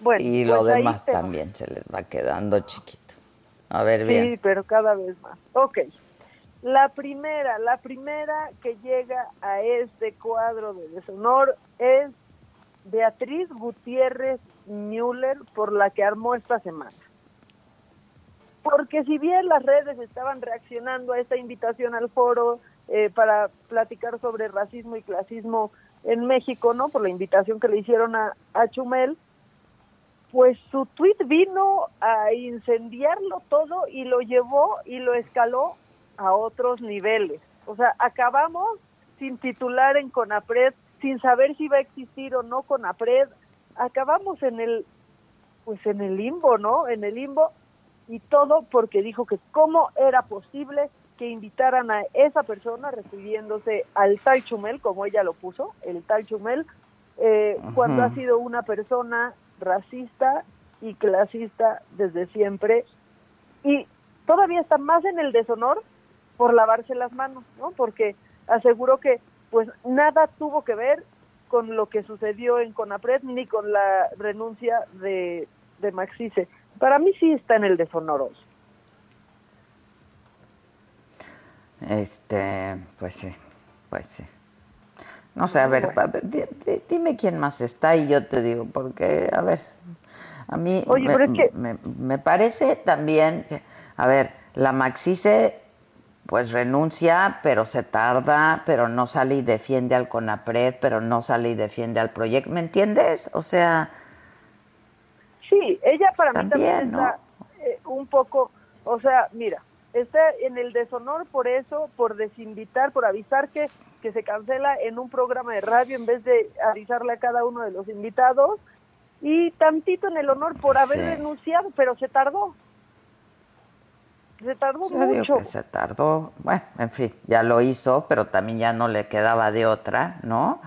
Speaker 10: Bueno,
Speaker 3: y lo
Speaker 10: pues
Speaker 3: demás también se les va quedando chiquito. A ver,
Speaker 10: Sí,
Speaker 3: bien.
Speaker 10: pero cada vez más. Ok. La primera, la primera que llega a este cuadro de deshonor es Beatriz Gutiérrez Müller, por la que armó esta semana. Porque si bien las redes estaban reaccionando a esta invitación al foro eh, para platicar sobre racismo y clasismo en México, ¿no? Por la invitación que le hicieron a, a Chumel, pues su tweet vino a incendiarlo todo y lo llevó y lo escaló a otros niveles. O sea, acabamos sin titular en CONAPRED, sin saber si va a existir o no CONAPRED, acabamos en el pues en el limbo, ¿no? En el limbo y todo porque dijo que cómo era posible que invitaran a esa persona refiriéndose al tal Chumel, como ella lo puso, el tal Chumel, eh, cuando ha sido una persona racista y clasista desde siempre y todavía está más en el deshonor por lavarse las manos, ¿no? Porque aseguró que pues nada tuvo que ver con lo que sucedió en Conapred ni con la renuncia de, de Maxice. Para mí sí está en el deshonoroso.
Speaker 3: Este, pues sí, pues sí. No sé, a ver, dime quién más está y yo te digo, porque, a ver, a mí me, me, parece también que, a ver, la Maxice pues renuncia, pero se tarda, pero no sale y defiende al CONAPRED, pero no sale y defiende al proyecto, ¿me entiendes? O sea...
Speaker 10: Sí, ella para mí también está eh, un poco, o sea, mira, está en el deshonor por eso, por desinvitar, por avisar que, que se cancela en un programa de radio en vez de avisarle a cada uno de los invitados, y tantito en el honor por haber renunciado, pero se tardó. Se tardó mucho.
Speaker 3: se tardó, bueno, en fin, ya lo hizo, pero también ya no le quedaba de otra, ¿no?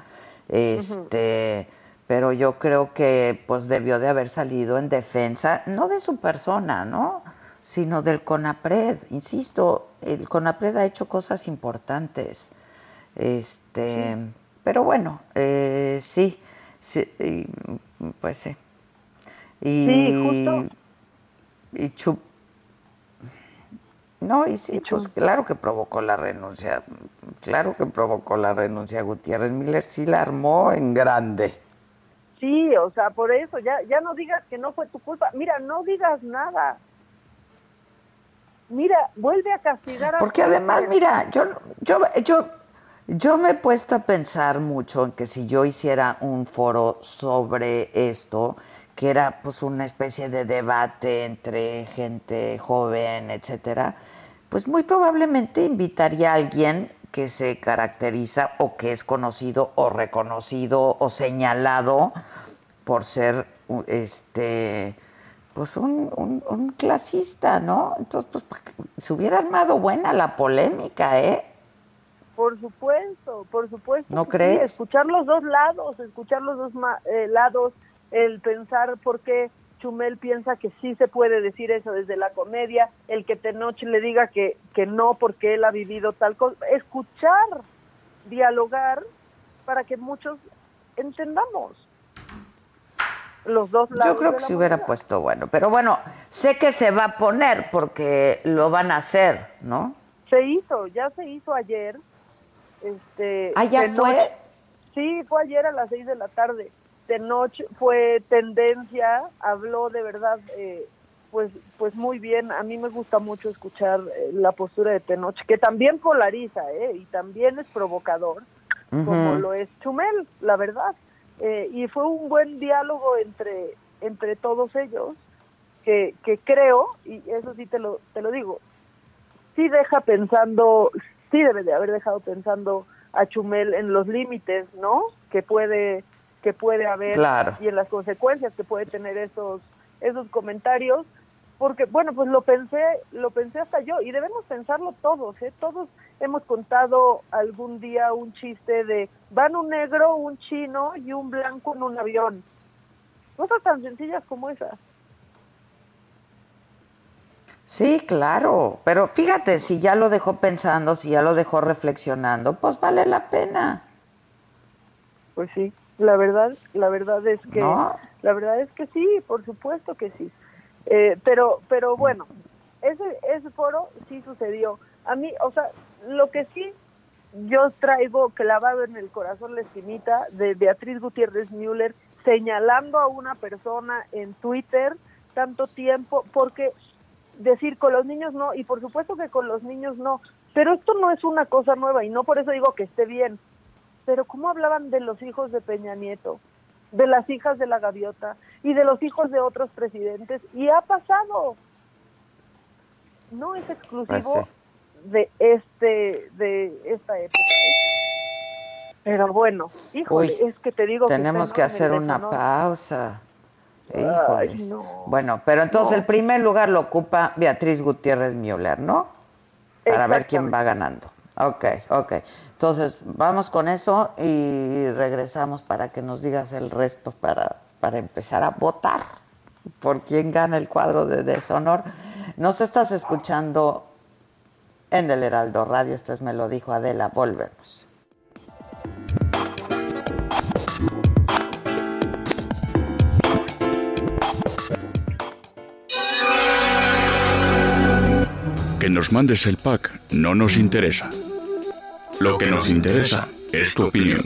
Speaker 3: Este, pero yo creo que pues debió de haber salido en defensa, no de su persona, ¿no? Sino del CONAPRED, insisto, el CONAPRED ha hecho cosas importantes. Este, pero bueno, eh, sí, sí, pues sí. Y,
Speaker 10: sí, justo.
Speaker 3: Y chup, no, y sí, pues claro que provocó la renuncia, claro que provocó la renuncia Gutiérrez Miller, sí la armó en grande.
Speaker 10: Sí, o sea, por eso, ya, ya no digas que no fue tu culpa, mira, no digas nada. Mira, vuelve a castigar a
Speaker 3: Porque además, mira, yo, yo, yo, yo me he puesto a pensar mucho en que si yo hiciera un foro sobre esto, que era pues una especie de debate entre gente joven, etcétera, pues muy probablemente invitaría a alguien que se caracteriza o que es conocido o reconocido o señalado por ser este pues un, un, clasista, ¿no? Entonces, pues se hubiera armado buena la polémica, ¿eh?
Speaker 10: Por supuesto, por supuesto.
Speaker 3: ¿No crees?
Speaker 10: escuchar los dos lados, escuchar los dos eh, lados, el pensar por qué Chumel piensa que sí se puede decir eso desde la comedia, el que Tenoch le diga que, que no porque él ha vivido tal cosa, escuchar, dialogar para que muchos entendamos los dos lados.
Speaker 3: Yo creo que se hubiera puesto bueno, pero bueno, sé que se va a poner porque lo van a hacer, ¿no?
Speaker 10: Se hizo, ya se hizo ayer. Este,
Speaker 3: ¿Ah, ya fue?
Speaker 10: Sí, fue ayer a las seis de la tarde. Tenoch fue tendencia, habló de verdad, eh, pues, pues muy bien. A mí me gusta mucho escuchar eh, la postura de Tenoch, que también polariza, eh, y también es provocador, como lo es Chumel, la verdad. Eh, y fue un buen diálogo entre, entre todos ellos, que, que creo, y eso sí te lo, te lo digo, sí deja pensando, sí debe de haber dejado pensando a Chumel en los límites, ¿no? Que puede que puede haber y en las consecuencias que puede tener esos esos comentarios porque bueno pues lo pensé lo pensé hasta yo y debemos pensarlo todos ¿eh? todos hemos contado algún día un chiste de van un negro un chino y un blanco en un avión cosas tan sencillas como esas
Speaker 3: Sí, claro, pero fíjate, si ya lo dejó pensando, si ya lo dejó reflexionando, pues vale la pena.
Speaker 10: Pues sí. La verdad, la verdad es que, la verdad es que sí, por supuesto que sí. Eh, pero, pero bueno, ese, ese foro sí sucedió. A mí, o sea, lo que sí yo traigo clavado en el corazón la esquinita de Beatriz Gutiérrez Müller señalando a una persona en Twitter tanto tiempo, porque decir con los niños no, y por supuesto que con los niños no, pero esto no es una cosa nueva y no por eso digo que esté bien, pero ¿cómo hablaban de los hijos de Peña Nieto? De las hijas de la gaviota. y de los hijos de otros presidentes y ha pasado. No es exclusivo
Speaker 3: Pues
Speaker 10: de este de esta época. ¿eh? Pero bueno, híjole,
Speaker 3: Uy,
Speaker 10: es que te digo
Speaker 3: Tenemos que hacer una pausa.
Speaker 10: Ay,
Speaker 3: Híjoles.
Speaker 10: no.
Speaker 3: Bueno, pero entonces
Speaker 10: No.
Speaker 3: el primer lugar lo ocupa Beatriz Gutiérrez Müller, ¿no? Para ver quién va ganando. Ok, ok. Entonces, vamos con eso y regresamos para que nos digas el resto para, para empezar a votar por quién gana el cuadro de deshonor. Nos estás escuchando en el Heraldo Radio, esto es Me lo dijo Adela, volvemos.
Speaker 4: Nos mandes el pack no nos interesa. Lo que nos interesa es tu opinión.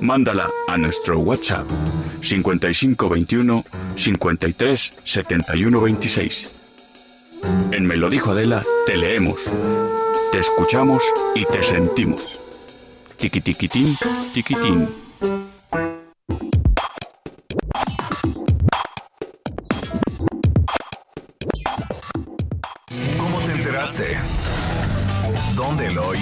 Speaker 4: Mándala a nuestro WhatsApp 5521 53 71 26. En Me dijo Adela, te leemos, te escuchamos y te sentimos. Tiqui tiquitín,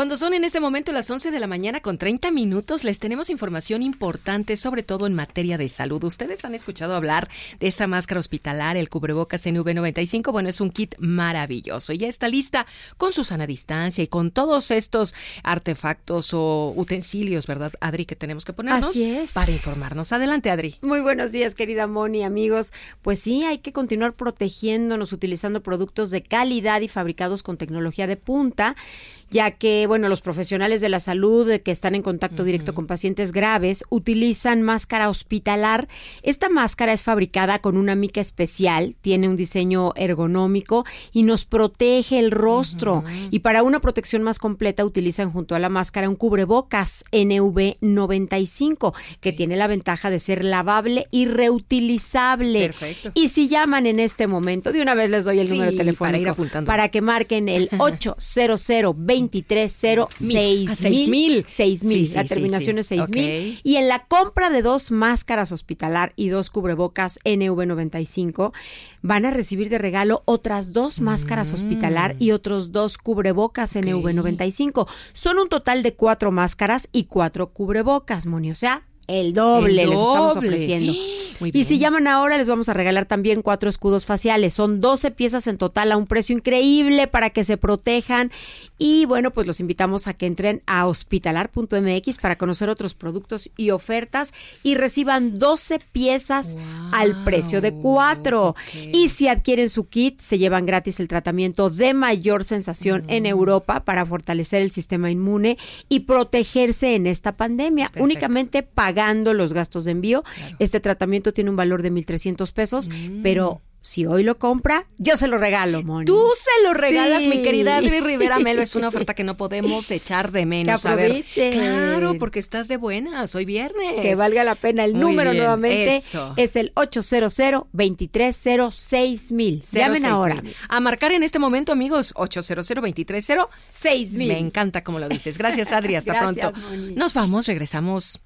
Speaker 15: Cuando son en este momento las 11 de la mañana con 30 minutos, les tenemos información importante, sobre todo en materia de salud. Ustedes han escuchado hablar de esa máscara hospitalar, el cubrebocas NV95. Bueno, es un kit maravilloso. Ya está lista con su sana distancia y con todos estos artefactos o utensilios, ¿verdad, Adri, que tenemos que ponernos
Speaker 16: Así es.
Speaker 15: para informarnos. Adelante, Adri.
Speaker 16: Muy buenos días, querida Moni, amigos. Pues sí, hay que continuar protegiéndonos utilizando productos de calidad y fabricados con tecnología de punta, ya que, bueno, los profesionales de la salud eh, que están en contacto directo con pacientes graves utilizan máscara hospitalar. Esta máscara es fabricada con una mica especial, tiene un diseño ergonómico y nos protege el rostro. Y para una protección más completa utilizan junto a la máscara un cubrebocas NV95, que tiene la ventaja de ser lavable y reutilizable.
Speaker 15: Perfecto.
Speaker 16: Y si llaman en este momento, de una vez les doy el número telefónico
Speaker 15: para,
Speaker 16: para que marquen el 800
Speaker 15: 2306
Speaker 16: 6000.
Speaker 15: 6000. Sí,
Speaker 16: la terminación
Speaker 15: sí,
Speaker 16: es 6000.
Speaker 15: Okay.
Speaker 16: Y en la compra de dos máscaras hospitalar y dos cubrebocas NV95, van a recibir de regalo otras dos máscaras hospitalar y otros dos cubrebocas okay. NV95. Son un total de cuatro máscaras y cuatro cubrebocas, Moni. O sea, el doble,
Speaker 15: el doble,
Speaker 16: les estamos ofreciendo. Y si llaman ahora, les vamos a regalar también cuatro escudos faciales. Son 12 piezas en total a un precio increíble para que se protejan y bueno, pues los invitamos a que entren a hospitalar.mx para conocer otros productos y ofertas y reciban 12 piezas al precio de cuatro. Y si adquieren su kit, se llevan gratis el tratamiento de mayor sensación en Europa para fortalecer el sistema inmune y protegerse en esta pandemia. Únicamente pagando los gastos de envío. Este tratamiento tiene un valor de 1.300 pesos, pero si hoy lo compra, yo se lo regalo, Moni.
Speaker 15: Tú se lo regalas,
Speaker 16: Sí.
Speaker 15: mi querida Adri Rivera Melo. Es una oferta que no podemos echar de menos.
Speaker 16: Que
Speaker 15: A ver, claro, porque estás de buenas. Hoy viernes.
Speaker 16: Que valga la pena. El
Speaker 15: Muy
Speaker 16: número
Speaker 15: bien,
Speaker 16: nuevamente
Speaker 15: eso.
Speaker 16: es el 800 230 6000 Llamen
Speaker 15: 06
Speaker 16: ahora.
Speaker 15: A marcar en este momento, amigos, 800 230
Speaker 16: 6000
Speaker 15: Me encanta como lo dices. Gracias, Adri. Hasta
Speaker 16: Gracias,
Speaker 15: pronto.
Speaker 16: Moni.
Speaker 15: Nos vamos, regresamos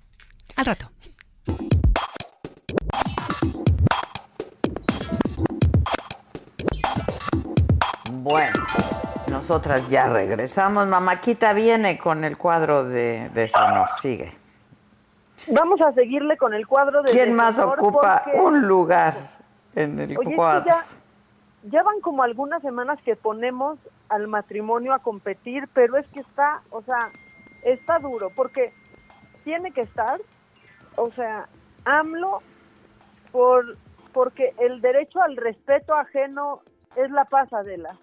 Speaker 15: al rato.
Speaker 3: Bueno, nosotras ya regresamos. Mamáquita viene con el cuadro de deshonor. Sigue.
Speaker 10: Vamos a seguirle con el cuadro de
Speaker 3: ¿Quién más ocupa
Speaker 10: porque-
Speaker 3: un lugar en el
Speaker 10: Oye, es que
Speaker 3: cuadro?
Speaker 10: ya, ya van como algunas semanas que ponemos al matrimonio a competir, pero es que está, o sea, está duro, porque tiene que estar, o sea, AMLO, por, porque el derecho al respeto ajeno es la pasadela.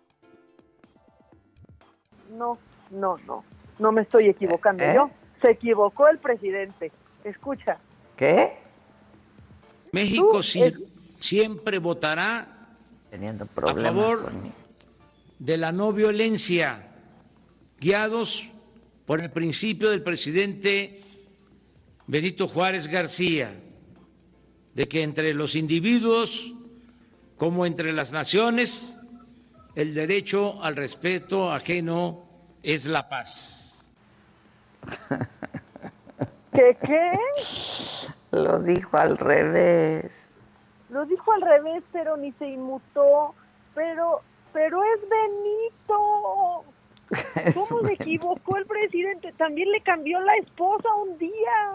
Speaker 10: No, no, no, no me estoy equivocando
Speaker 3: ¿Eh?
Speaker 10: yo. Se equivocó el presidente. Escucha.
Speaker 3: ¿Qué?
Speaker 17: México
Speaker 10: Tú,
Speaker 17: sí-
Speaker 10: es-
Speaker 17: siempre votará
Speaker 3: Teniendo
Speaker 17: a favor de la no violencia, guiados por el principio del presidente Benito Juárez García, de que entre los individuos como entre las naciones, el derecho al respeto ajeno es la paz.
Speaker 10: ¿Qué qué?
Speaker 3: Lo dijo al revés.
Speaker 10: Lo dijo al revés, pero ni se inmutó. Pero, pero es Benito. ¿Cómo se equivocó el presidente? También le cambió la esposa un día.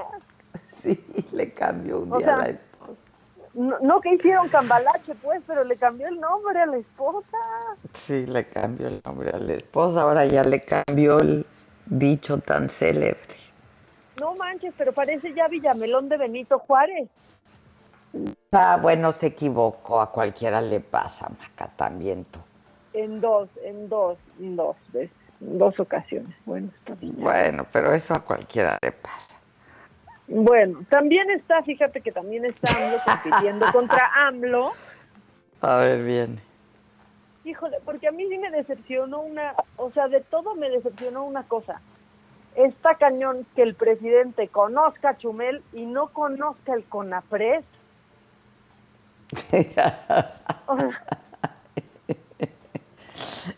Speaker 3: Sí, le cambió un
Speaker 10: O
Speaker 3: día
Speaker 10: sea,
Speaker 3: la esposa.
Speaker 10: No, no que hicieron cambalache, pues, pero le cambió el nombre a la esposa.
Speaker 3: Sí, le cambió el nombre a la esposa. Ahora ya le cambió el bicho tan célebre.
Speaker 10: No manches, pero parece ya Villamelón de Benito Juárez.
Speaker 3: Ah, bueno, se equivocó. A cualquiera le pasa, Maca, también tú.
Speaker 10: En dos, en dos, en dos en dos ocasiones. Bueno, está bien.
Speaker 3: Bueno, pero eso a cualquiera le pasa.
Speaker 10: Bueno, también está, fíjate que también está AMLO compitiendo contra AMLO.
Speaker 3: A ver, bien.
Speaker 10: Híjole, porque a mí sí me decepcionó una, o sea, de todo me decepcionó una cosa. Está cañón que el presidente conozca a Chumel y no conozca el CONAPRES. O sea,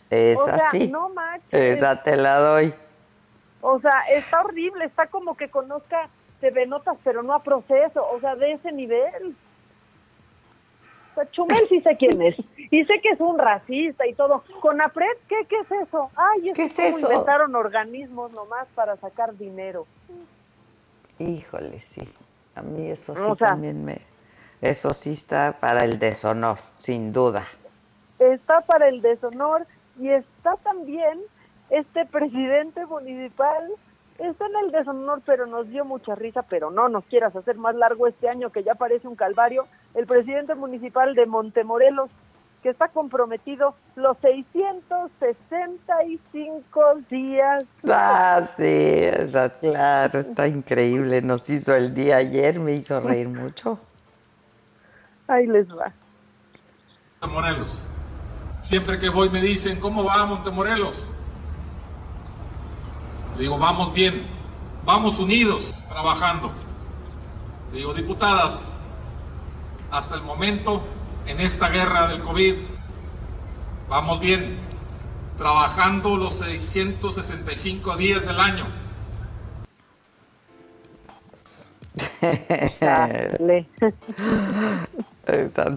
Speaker 3: Esa
Speaker 10: O sea,
Speaker 3: sí.
Speaker 10: no manches.
Speaker 3: Esa te la doy.
Speaker 10: o sea, está horrible, está como que conozca TV Notas, pero no a proceso, o sea, de ese nivel. O sea, Chumel sí sé quién es. Y sé que es un racista y todo. ¿Conapred? ¿Qué, qué es eso? Ay, es
Speaker 3: ¿Qué es
Speaker 10: como
Speaker 3: eso?
Speaker 10: inventaron organismos nomás para sacar dinero.
Speaker 3: Híjole, sí. A mí eso sí
Speaker 10: O sea-
Speaker 3: también me... Eso sí está para el deshonor, sin duda.
Speaker 10: está para el deshonor y está también este presidente municipal, está en el deshonor, pero nos dio mucha risa, pero no nos quieras hacer más largo este año que ya parece un calvario, el presidente municipal de Montemorelos, que está comprometido los 665 días.
Speaker 3: Ah, sí, esa, claro, está increíble. Nos hizo el día ayer, me hizo reír mucho.
Speaker 10: Ahí les va.
Speaker 18: Montemorelos. Siempre que voy me dicen, ¿cómo va Montemorelos? Le digo, vamos bien, vamos unidos, trabajando. Le digo, diputadas, hasta el momento, en esta guerra del COVID, vamos bien, trabajando los 665 días del año.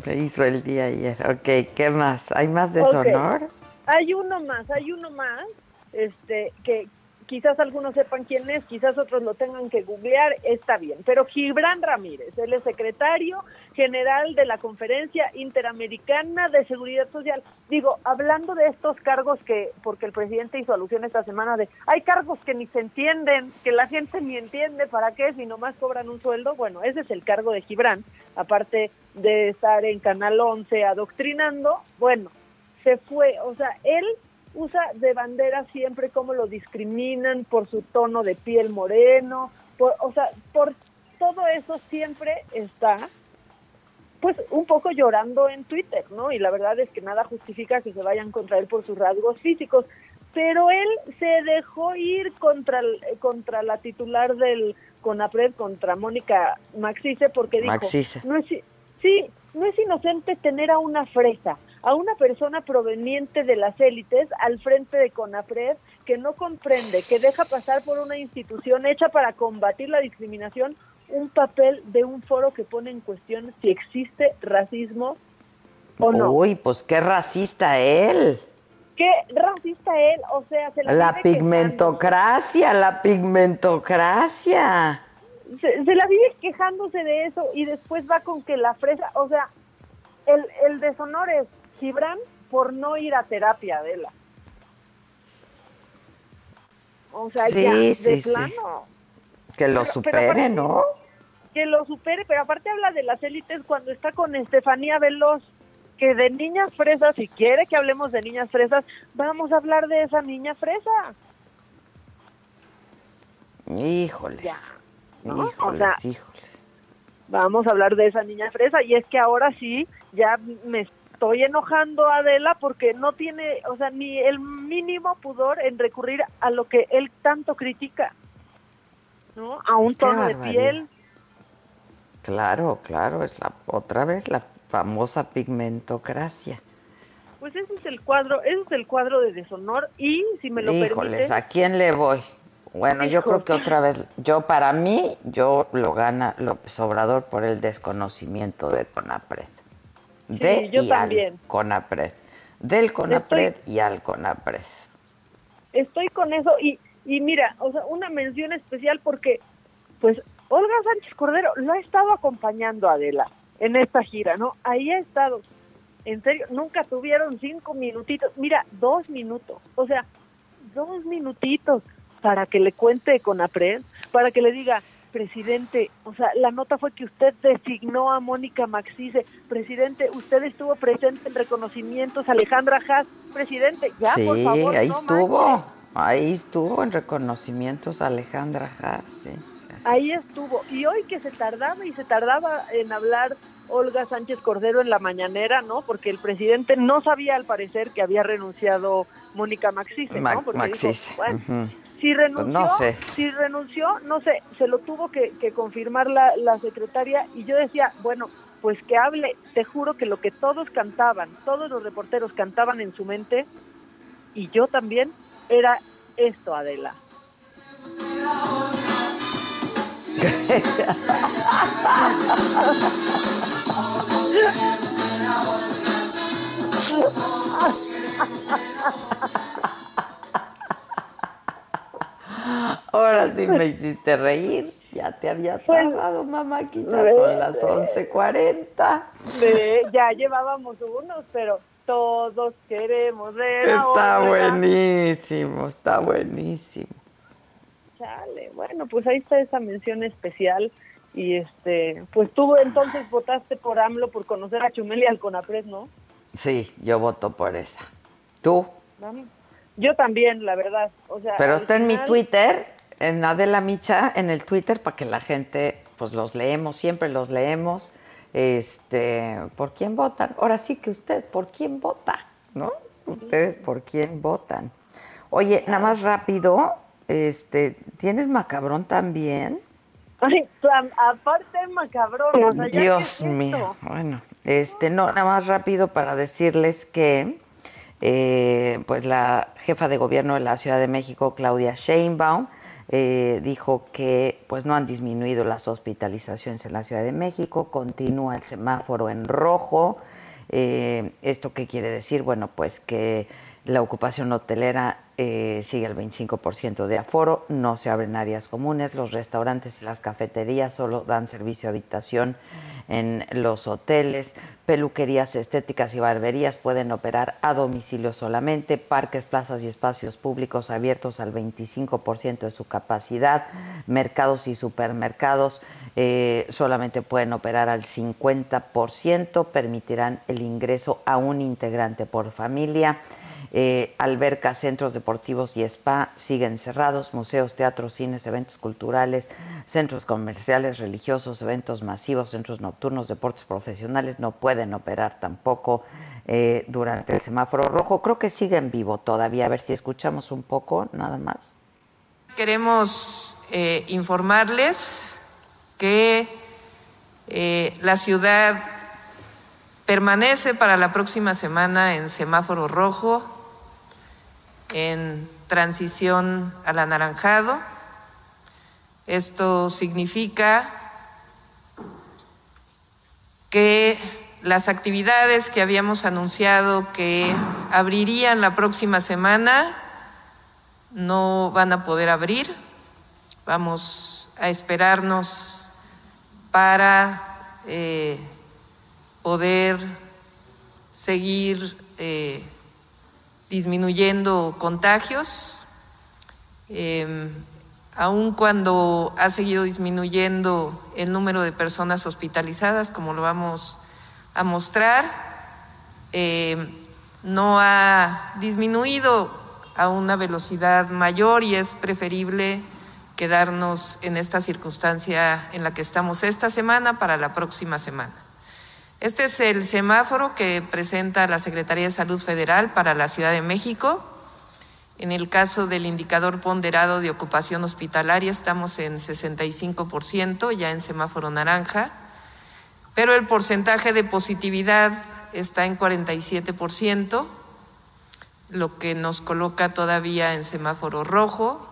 Speaker 3: Me hizo el día ayer. Ok, ¿qué más? ¿Hay más deshonor?
Speaker 10: Ok. Hay uno más, hay uno más, este, que quizás algunos sepan quién es, quizás otros lo tengan que googlear, está bien. Pero Gibran Ramírez, él es secretario general de la Conferencia Interamericana de Seguridad Social. Digo, hablando de estos cargos que, porque el presidente hizo alusión esta semana de, hay cargos que ni se entienden, que la gente ni entiende para qué, si nomás cobran un sueldo. Bueno, ese es el cargo de Gibran, aparte de estar en Canal 11 adoctrinando. Bueno, se fue, o sea, él usa de bandera siempre cómo lo discriminan por su tono de piel moreno, por, o sea, por todo eso siempre está pues un poco llorando en Twitter, ¿no? Y la verdad es que nada justifica que se vayan contra él por sus rasgos físicos, pero él se dejó ir contra el- contra la titular del CONAPRED, contra Mónica Maxice, porque dijo,
Speaker 3: Maxice.
Speaker 10: no es, sí, no es inocente tener a una fresa, a una persona proveniente de las élites al frente de CONAPRED que no comprende, que deja pasar por una institución hecha para combatir la discriminación un papel de un foro que pone en cuestión si existe racismo o no.
Speaker 3: Uy, pues qué racista él.
Speaker 10: ¿Qué racista él? O sea, se la,
Speaker 3: La
Speaker 10: quejando.
Speaker 3: pigmentocracia, la pigmentocracia.
Speaker 10: se, se la vive quejándose de eso y después va con que la fresa, o sea, el, el deshonor es Gibran por no ir a terapia, Adela. O sea,
Speaker 3: Sí,
Speaker 10: ya, de
Speaker 3: sí, sí.
Speaker 10: plano.
Speaker 3: Que lo
Speaker 10: Pero-
Speaker 3: supere, ¿no?
Speaker 10: Que lo supere, pero aparte habla de las élites cuando está con Estefanía Veloz, que de niñas fresas, si quiere que hablemos de niñas fresas, vamos a hablar de esa niña fresa.
Speaker 3: Híjoles.
Speaker 10: ¿no? O
Speaker 3: Híjoles,
Speaker 10: sea,
Speaker 3: híjoles.
Speaker 10: Vamos a hablar de esa niña fresa y es que ahora sí ya me estoy enojando a Adela porque no tiene, o sea, ni el mínimo pudor en recurrir a lo que él tanto critica, ¿no? A un tono de piel.
Speaker 3: Claro, claro, es la otra vez la famosa pigmentocracia.
Speaker 10: Pues ese es el cuadro, ese es el cuadro de deshonor y si me lo
Speaker 3: Híjoles,
Speaker 10: permite,
Speaker 3: ¿a quién le voy? Bueno, yo creo que otra vez, yo para mí, yo lo gana López Obrador por el desconocimiento de CONAPRED. De
Speaker 10: yo
Speaker 3: y
Speaker 10: también.
Speaker 3: al CONAPRED. Del CONAPRED y al CONAPRED.
Speaker 10: estoy con eso y, y mira, o sea, una mención especial porque, pues, Olga Sánchez Cordero lo ha estado acompañando a Adela en esta gira, ¿no? Ahí ha estado. En serio, nunca tuvieron cinco minutitos, mira, dos minutos, o sea, dos minutitos para que le cuente con APRED, para que le diga, presidente, o sea, la nota fue que usted designó a Mónica Maxice, presidente, usted estuvo presente en reconocimientos, Alejandra Haas, presidente, ya,
Speaker 3: sí,
Speaker 10: por favor,
Speaker 3: ahí
Speaker 10: no
Speaker 3: estuvo. Ahí estuvo en reconocimientos Alejandra Haas, sí.
Speaker 10: Ahí estuvo. Y hoy que se tardaba y se tardaba en hablar Olga Sánchez Cordero en la mañanera, ¿no? Porque el presidente no sabía al parecer que había renunciado Mónica Maxice,
Speaker 3: Ma-
Speaker 10: ¿no? Porque dijo,
Speaker 3: Maxice,
Speaker 10: bueno. Si renunció,
Speaker 3: Pues no sé.
Speaker 10: si renunció, no sé, se lo tuvo que, que confirmar la, la secretaria y yo decía, bueno, pues que hable, te juro que lo que todos cantaban, todos los reporteros cantaban en su mente, y yo también, era esto, Adela.
Speaker 3: Sí me hiciste reír. Ya te había tardado, mamáquita. Son las 11.40.
Speaker 10: Ve, ya llevábamos unos, pero todos queremos ver
Speaker 3: Está buenísimo, está buenísimo.
Speaker 10: Chale, bueno, pues ahí está esa mención especial. Y este, pues tú entonces votaste por AMLO por conocer a Chumel y al CONAPRED, ¿no?
Speaker 3: Sí, yo voto por esa. ¿Tú?
Speaker 10: Yo también, la verdad. O sea,
Speaker 3: Pero está en mi Twitter, en Adela Micha, en el Twitter, para que la gente, pues los leemos, siempre los leemos. Este, ¿por quién votan? Ahora sí que usted, ¿por quién vota? ¿No? Ustedes, ¿por quién votan? Oye, nada más rápido, este, ¿tienes macabrón también?
Speaker 10: Ay, aparte macabrón, o sea,
Speaker 3: Dios mío. Bueno, este, no, nada más rápido para decirles que, eh, pues la jefa de gobierno de la Ciudad de México, Claudia Sheinbaum, eh, dijo que, pues no han disminuido las hospitalizaciones en la Ciudad de México, continúa el semáforo en rojo. Eh, ¿Esto qué quiere decir? Bueno, pues que la ocupación hotelera eh, sigue al 25% de aforo, no se abren áreas comunes, los restaurantes y las cafeterías solo dan servicio a habitación en los hoteles, peluquerías estéticas y barberías pueden operar a domicilio solamente, parques, plazas y espacios públicos abiertos al 25% de su capacidad, mercados y supermercados eh, solamente pueden operar al 50%, permitirán el ingreso a un integrante por familia. Eh, albercas, centros deportivos y spa siguen cerrados, museos, teatros, cines, eventos culturales, centros comerciales, religiosos, eventos masivos, centros nocturnos, deportes profesionales no pueden operar tampoco eh, durante el semáforo rojo. Creo que sigue en vivo todavía. A ver si escuchamos un poco, nada más.
Speaker 19: Queremos eh, informarles que eh, la ciudad permanece para la próxima semana en semáforo rojo, en transición al anaranjado. Esto significa que las actividades que habíamos anunciado que abrirían la próxima semana no van a poder abrir. Vamos a esperarnos para eh, poder seguir eh, disminuyendo contagios. Eh, aun cuando ha seguido disminuyendo el número de personas hospitalizadas, como lo vamos a mostrar, eh, no ha disminuido a una velocidad mayor y es preferible quedarnos en esta circunstancia en la que estamos esta semana para la próxima semana. Este es el semáforo que presenta la Secretaría de Salud Federal para la Ciudad de México. En el caso del indicador ponderado de ocupación hospitalaria estamos en 65%, ya en semáforo naranja, pero el porcentaje de positividad está en 47%, lo que nos coloca todavía en semáforo rojo.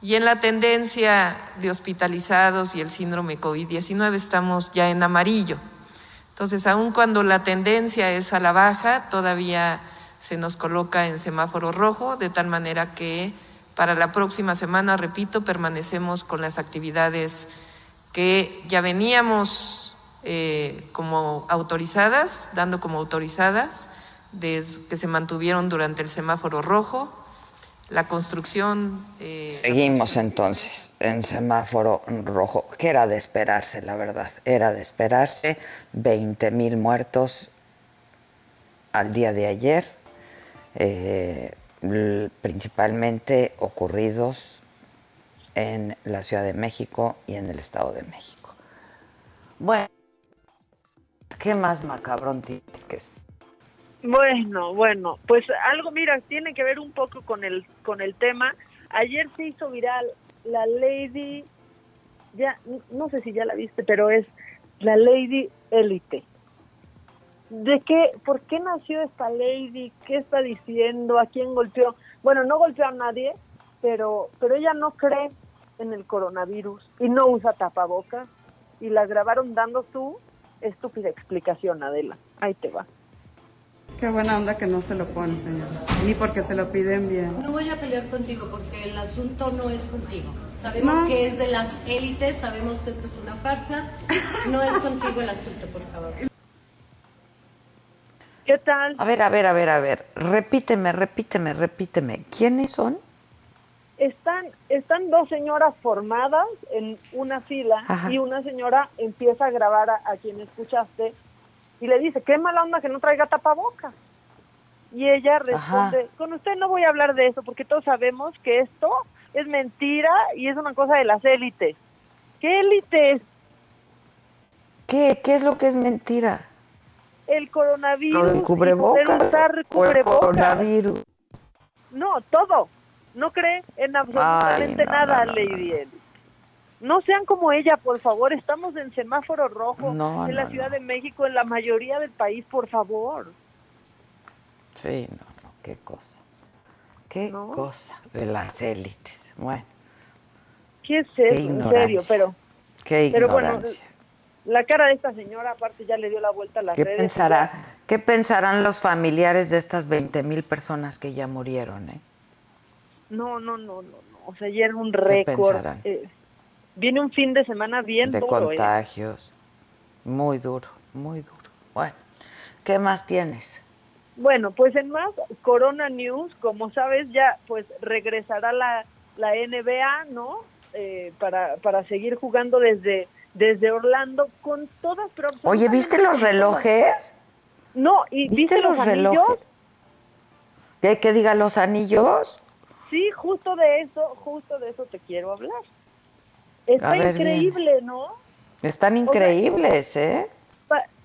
Speaker 19: Y en la tendencia de hospitalizados y el síndrome COVID-19 estamos ya en amarillo. Entonces, aun cuando la tendencia es a la baja, todavía se nos coloca en semáforo rojo, de tal manera que para la próxima semana, repito, permanecemos con las actividades que ya veníamos eh, como autorizadas, dando como autorizadas, que se mantuvieron durante el semáforo rojo, la construcción.
Speaker 3: Eh, Seguimos entonces en semáforo rojo, que era de esperarse, la verdad, era de esperarse. 20 mil muertos al día de ayer, eh, principalmente ocurridos en la Ciudad de México y en el Estado de México. Bueno, ¿qué más macabrón tienes que
Speaker 10: bueno, bueno, pues algo, mira, tiene que ver un poco con el con el tema. Ayer se hizo viral la Lady, ya no sé si ya la viste, pero es la Lady Elite. ¿De qué? ¿Por qué nació esta Lady? ¿Qué está diciendo? ¿A quién golpeó? Bueno, no golpeó a nadie, pero pero ella no cree en el coronavirus y no usa tapabocas y la grabaron dando su estúpida explicación, Adela. Ahí te va.
Speaker 20: Qué buena onda que no se lo pone, señor. Ni porque se lo piden bien.
Speaker 21: No voy a pelear contigo porque el asunto no es contigo. Sabemos que es de las élites, sabemos que esto es una farsa. No es contigo el asunto, por favor.
Speaker 10: ¿Qué tal?
Speaker 3: A ver, a ver, a ver, a ver. Repíteme, repíteme, repíteme. ¿Quiénes son?
Speaker 10: Están, están dos señoras formadas en una fila y una señora empieza a grabar a, a quien escuchaste y le dice, qué mala onda que no traiga tapabocas. Y ella responde, con usted no voy a hablar de eso porque todos sabemos que esto es mentira y es una cosa de las élites. ¿Qué élites?
Speaker 3: ¿Qué? ¿Qué es lo que es mentira?
Speaker 10: El coronavirus.
Speaker 3: el cubrebocas.
Speaker 10: Usar cubrebocas. coronavirus. No, todo. No cree en absolutamente nada, Lady Elite. No sean como ella, por favor. Estamos en semáforo rojo en la Ciudad de México, en la mayoría del país, por favor.
Speaker 3: Sí, no, no, qué cosa. Qué cosa de las élites. Bueno.
Speaker 10: ¿Qué es eso? en serio, pero.
Speaker 3: Qué
Speaker 10: pero bueno, la cara de esta señora, aparte, ya le dio la vuelta a las
Speaker 3: ¿Qué
Speaker 10: redes.
Speaker 3: Pensará, ¿Qué pensarán los familiares de estas 20 mil personas que ya murieron? Eh?
Speaker 10: No, no, no, no, no. O sea, ya era un récord. Eh, viene un fin de semana bien
Speaker 3: de
Speaker 10: duro.
Speaker 3: ¿eh? contagios. Muy duro, muy duro. Bueno, ¿qué más tienes?
Speaker 10: Bueno, pues en más Corona News, como sabes, ya pues regresará la, la NBA, ¿no? Eh, para, para seguir jugando desde, desde Orlando con todas...
Speaker 3: Oye, ¿viste los relojes?
Speaker 10: No, ¿y viste, los, los relojes?
Speaker 3: ¿Qué, que diga los anillos?
Speaker 10: Sí, justo de eso, justo de eso te quiero hablar. Está increíble, ¿no?
Speaker 3: Están increíbles, ¿eh?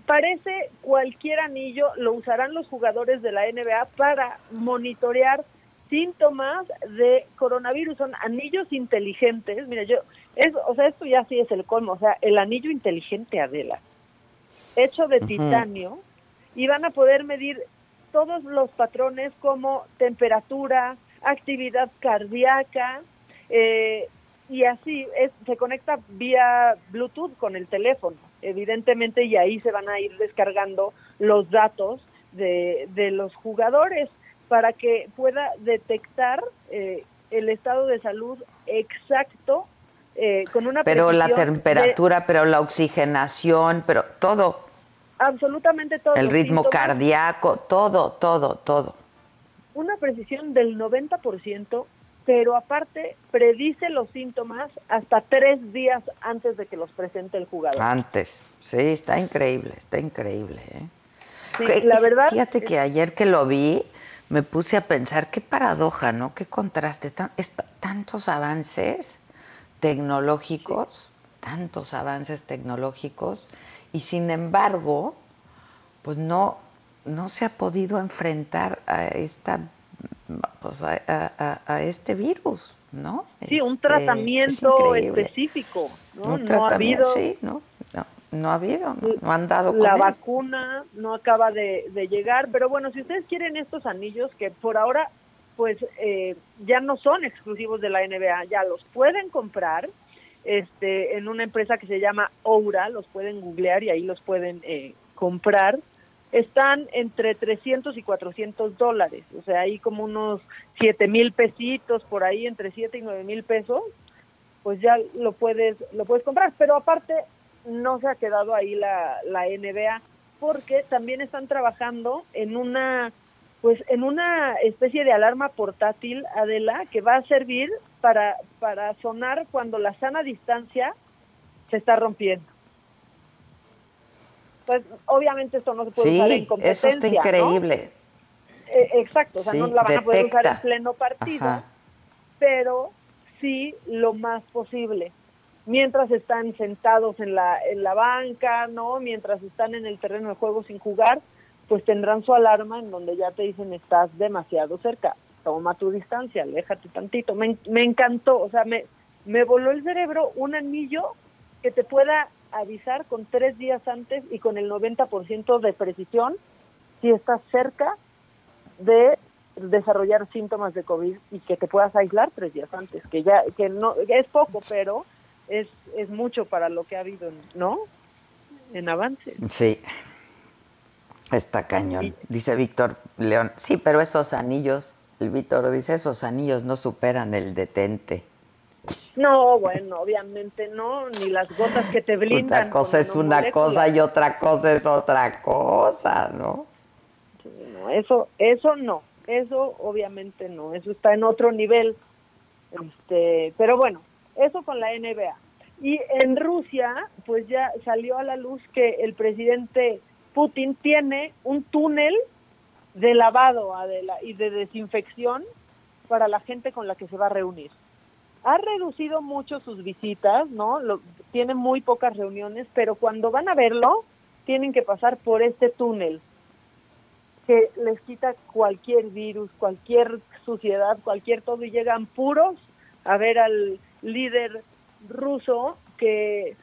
Speaker 10: parece cualquier anillo lo usarán los jugadores de la NBA para monitorear síntomas de coronavirus. Son anillos inteligentes. Mira, yo, es, o sea, esto ya sí es el colmo. O sea, el anillo inteligente Adela, hecho de titanio, y van a poder medir todos los patrones como temperatura, actividad cardíaca, eh, y así es, se conecta vía Bluetooth con el teléfono, evidentemente, y ahí se van a ir descargando los datos de, de los jugadores para que pueda detectar eh, el estado de salud exacto eh, con una
Speaker 3: pero la temperatura pero la oxigenación pero todo.
Speaker 10: Absolutamente todo.
Speaker 3: El ritmo cardíaco todo todo todo.
Speaker 10: una precisión del 90% pero aparte predice los síntomas hasta tres días antes de que los presente el jugador.
Speaker 3: Antes, sí, está increíble, está increíble. ¿eh?
Speaker 10: Sí, la verdad.
Speaker 3: Fíjate que ayer que lo vi, me puse a pensar qué paradoja, ¿no? Qué contraste, tantos avances tecnológicos, tantos avances tecnológicos, y sin embargo, pues no, no se ha podido enfrentar a esta pues a, este virus, ¿no?
Speaker 10: Sí, un
Speaker 3: este,
Speaker 10: tratamiento específico, ¿no? no ha habido.
Speaker 3: Sí, ¿no? No, ha habido, no, han dado.
Speaker 10: La vacuna no acaba de, llegar, pero bueno, si ustedes quieren estos anillos, que por ahora, pues eh, ya no son exclusivos de la NBA, ya los pueden comprar este, en una empresa que se llama Oura, los pueden googlear y ahí los pueden eh, comprar están entre 300 y 400 dólares, o sea, hay como unos 7 mil pesitos por ahí, entre 7 y 9 mil pesos, pues ya lo puedes, lo puedes comprar, pero aparte no se ha quedado ahí la, la NBA, porque también están trabajando en una, pues en una especie de alarma portátil, Adela, que va a servir para, para sonar cuando la sana distancia se está rompiendo pues obviamente esto no se puede usar en competencia.
Speaker 3: Eso está increíble.
Speaker 10: Eh, exacto, o sea, no la van a poder usar en pleno partido, pero sí lo más posible. Mientras están sentados en la, en la banca, ¿no? Mientras están en el terreno de juego sin jugar, pues tendrán su alarma en donde ya te dicen estás demasiado cerca, toma tu distancia, aléjate tantito. Me, me encantó, o sea, me, me voló el cerebro un anillo que te pueda avisar con tres días antes y con el 90% de precisión si estás cerca de desarrollar síntomas de COVID y que te puedas aislar tres días antes, que ya que no es poco, pero es, es mucho para lo que ha habido, ¿no? En avance.
Speaker 3: Sí. Está cañón. Dice Víctor León. Sí, pero esos anillos, el Víctor dice, esos anillos no superan el detente.
Speaker 10: No, bueno, obviamente no, ni las gotas que te blindan.
Speaker 3: Una cosa es una cosa y otra cosa es otra cosa, ¿no?
Speaker 10: no, eso, eso no, eso obviamente no, eso está en otro nivel. Este, pero bueno, eso con la NBA. Y en Rusia, pues ya salió a la luz que el presidente Putin tiene un túnel de lavado y de desinfección para la gente con la que se va a reunir ha reducido mucho sus visitas, ¿no? Lo, tiene muy pocas reuniones, pero cuando van a verlo, tienen que pasar por este túnel que les quita cualquier virus, cualquier suciedad, cualquier todo y llegan puros a ver al líder ruso que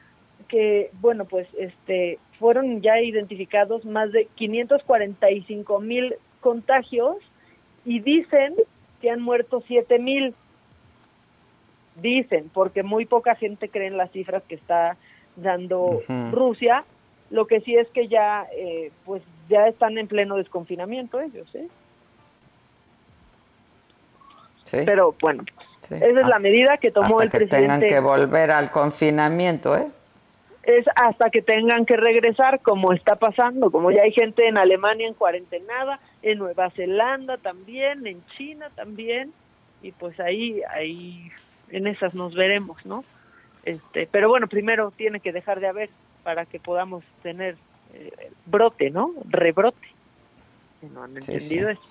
Speaker 10: que bueno pues este fueron ya identificados más de 545 mil contagios y dicen que han muerto 7 mil dicen, porque muy poca gente cree en las cifras que está dando Rusia. Lo que sí es que ya, eh, pues ya están en pleno desconfinamiento ellos, ¿eh? Sí. Pero bueno, esa es la medida que tomó el presidente.
Speaker 3: Tengan que volver al confinamiento, ¿eh?
Speaker 10: Es hasta que tengan que regresar, como está pasando, como ya hay gente en Alemania en cuarentenada, en Nueva Zelanda también, en China también, y pues ahí, ahí en esas nos veremos, ¿no? Este, pero bueno, primero tiene que dejar de haber para que podamos tener eh, brote, ¿no? Rebrote. No han entendido eso.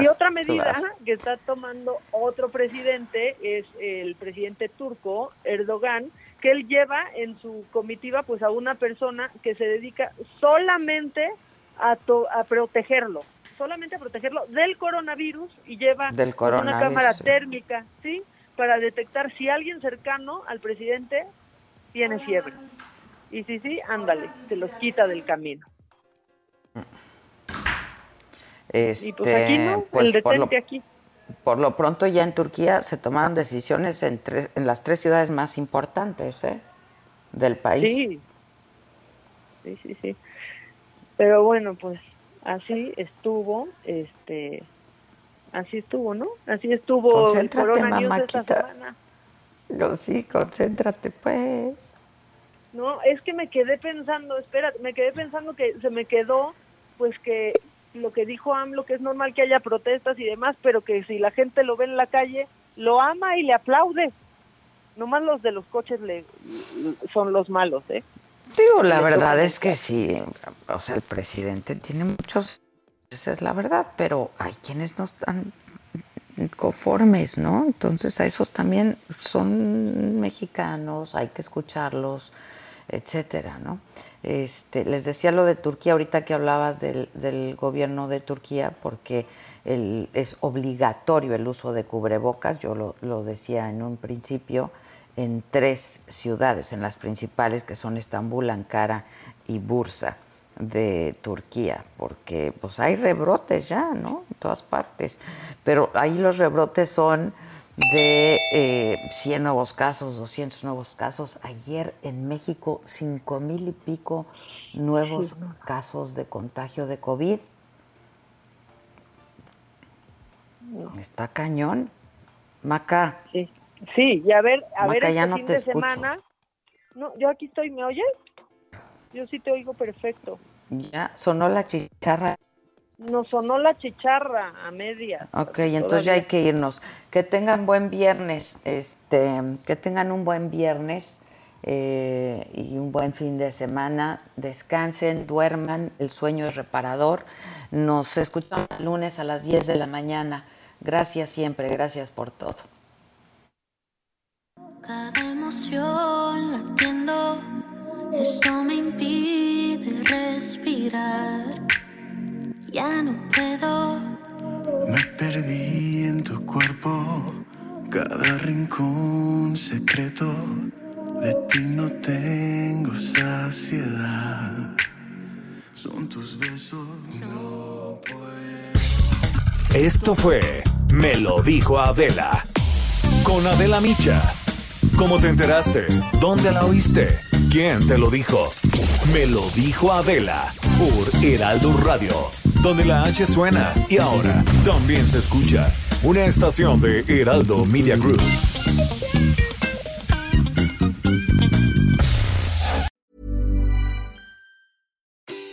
Speaker 10: y otra medida que está tomando otro presidente es el presidente turco, Erdogan, que él lleva en su comitiva pues a una persona que se dedica solamente a, a protegerlo, solamente a protegerlo del coronavirus y lleva una cámara térmica, ¿sí? Para detectar si alguien cercano al presidente tiene fiebre. Y si sí, ándale, se los quita del camino. y pues aquí no, el pues, detente aquí.
Speaker 3: Por lo pronto ya en Turquía se tomaron decisiones en, en las tres ciudades más importantes ¿eh? del país.
Speaker 10: Sí, sí, sí, sí. Pero bueno, pues así estuvo, este, así estuvo, ¿no? Así estuvo el Corona News esta semana.
Speaker 3: No, sí, concéntrate pues.
Speaker 10: No, es que me quedé pensando, espera, me quedé pensando que se me quedó, pues que lo que dijo AMLO, que es normal que haya protestas y demás, pero que si la gente lo ve en la calle, lo ama y le aplaude. Nomás los de los coches le, son los malos, ¿eh?
Speaker 3: Digo, la verdad es que sí, o sea, el presidente tiene muchos esa es la verdad, pero hay quienes no están conformes, ¿no? Entonces a esos también son mexicanos, hay que escucharlos, etcétera, ¿no? Este, les decía lo de Turquía ahorita que hablabas del, gobierno de Turquía, porque es obligatorio el uso de cubrebocas, yo lo decía en un principio, en tres ciudades, en las principales que son Estambul, Ankara y Bursa de Turquía, porque pues hay rebrotes ya, ¿no? En todas partes. Pero ahí los rebrotes son de eh, 100 nuevos casos, 200 nuevos casos. Ayer en México, 5 mil y pico nuevos casos de contagio de COVID. Está cañón. Maca.
Speaker 10: Sí, sí, y a ver, a
Speaker 3: Maca,
Speaker 10: ver, este
Speaker 3: ya no
Speaker 10: fin
Speaker 3: te
Speaker 10: de
Speaker 3: escucho.
Speaker 10: semana. No, yo aquí estoy, ¿me oyes? Yo sí te oigo perfecto.
Speaker 3: Ya sonó la chicharra.
Speaker 10: Nos sonó la chicharra a medias.
Speaker 3: Ok, entonces ya hay que irnos. Que tengan buen viernes, este, que tengan un buen viernes eh, y un buen fin de semana. Descansen, duerman, el sueño es reparador. Nos escuchamos el lunes a las 10 de la mañana. Gracias siempre, gracias por todo.
Speaker 22: Cada emoción latiendo, esto me impide respirar. Ya no puedo.
Speaker 23: Me perdí en tu cuerpo, cada rincón secreto. De ti no tengo saciedad. Son tus besos, no
Speaker 2: Esto fue Me lo dijo Adela. Con Adela Micha. ¿Cómo te enteraste? ¿Dónde la oíste? ¿Quién te lo dijo? Me lo dijo Adela por Heraldo Radio, donde la H suena y ahora también se escucha. Una estación de Heraldo Media Group.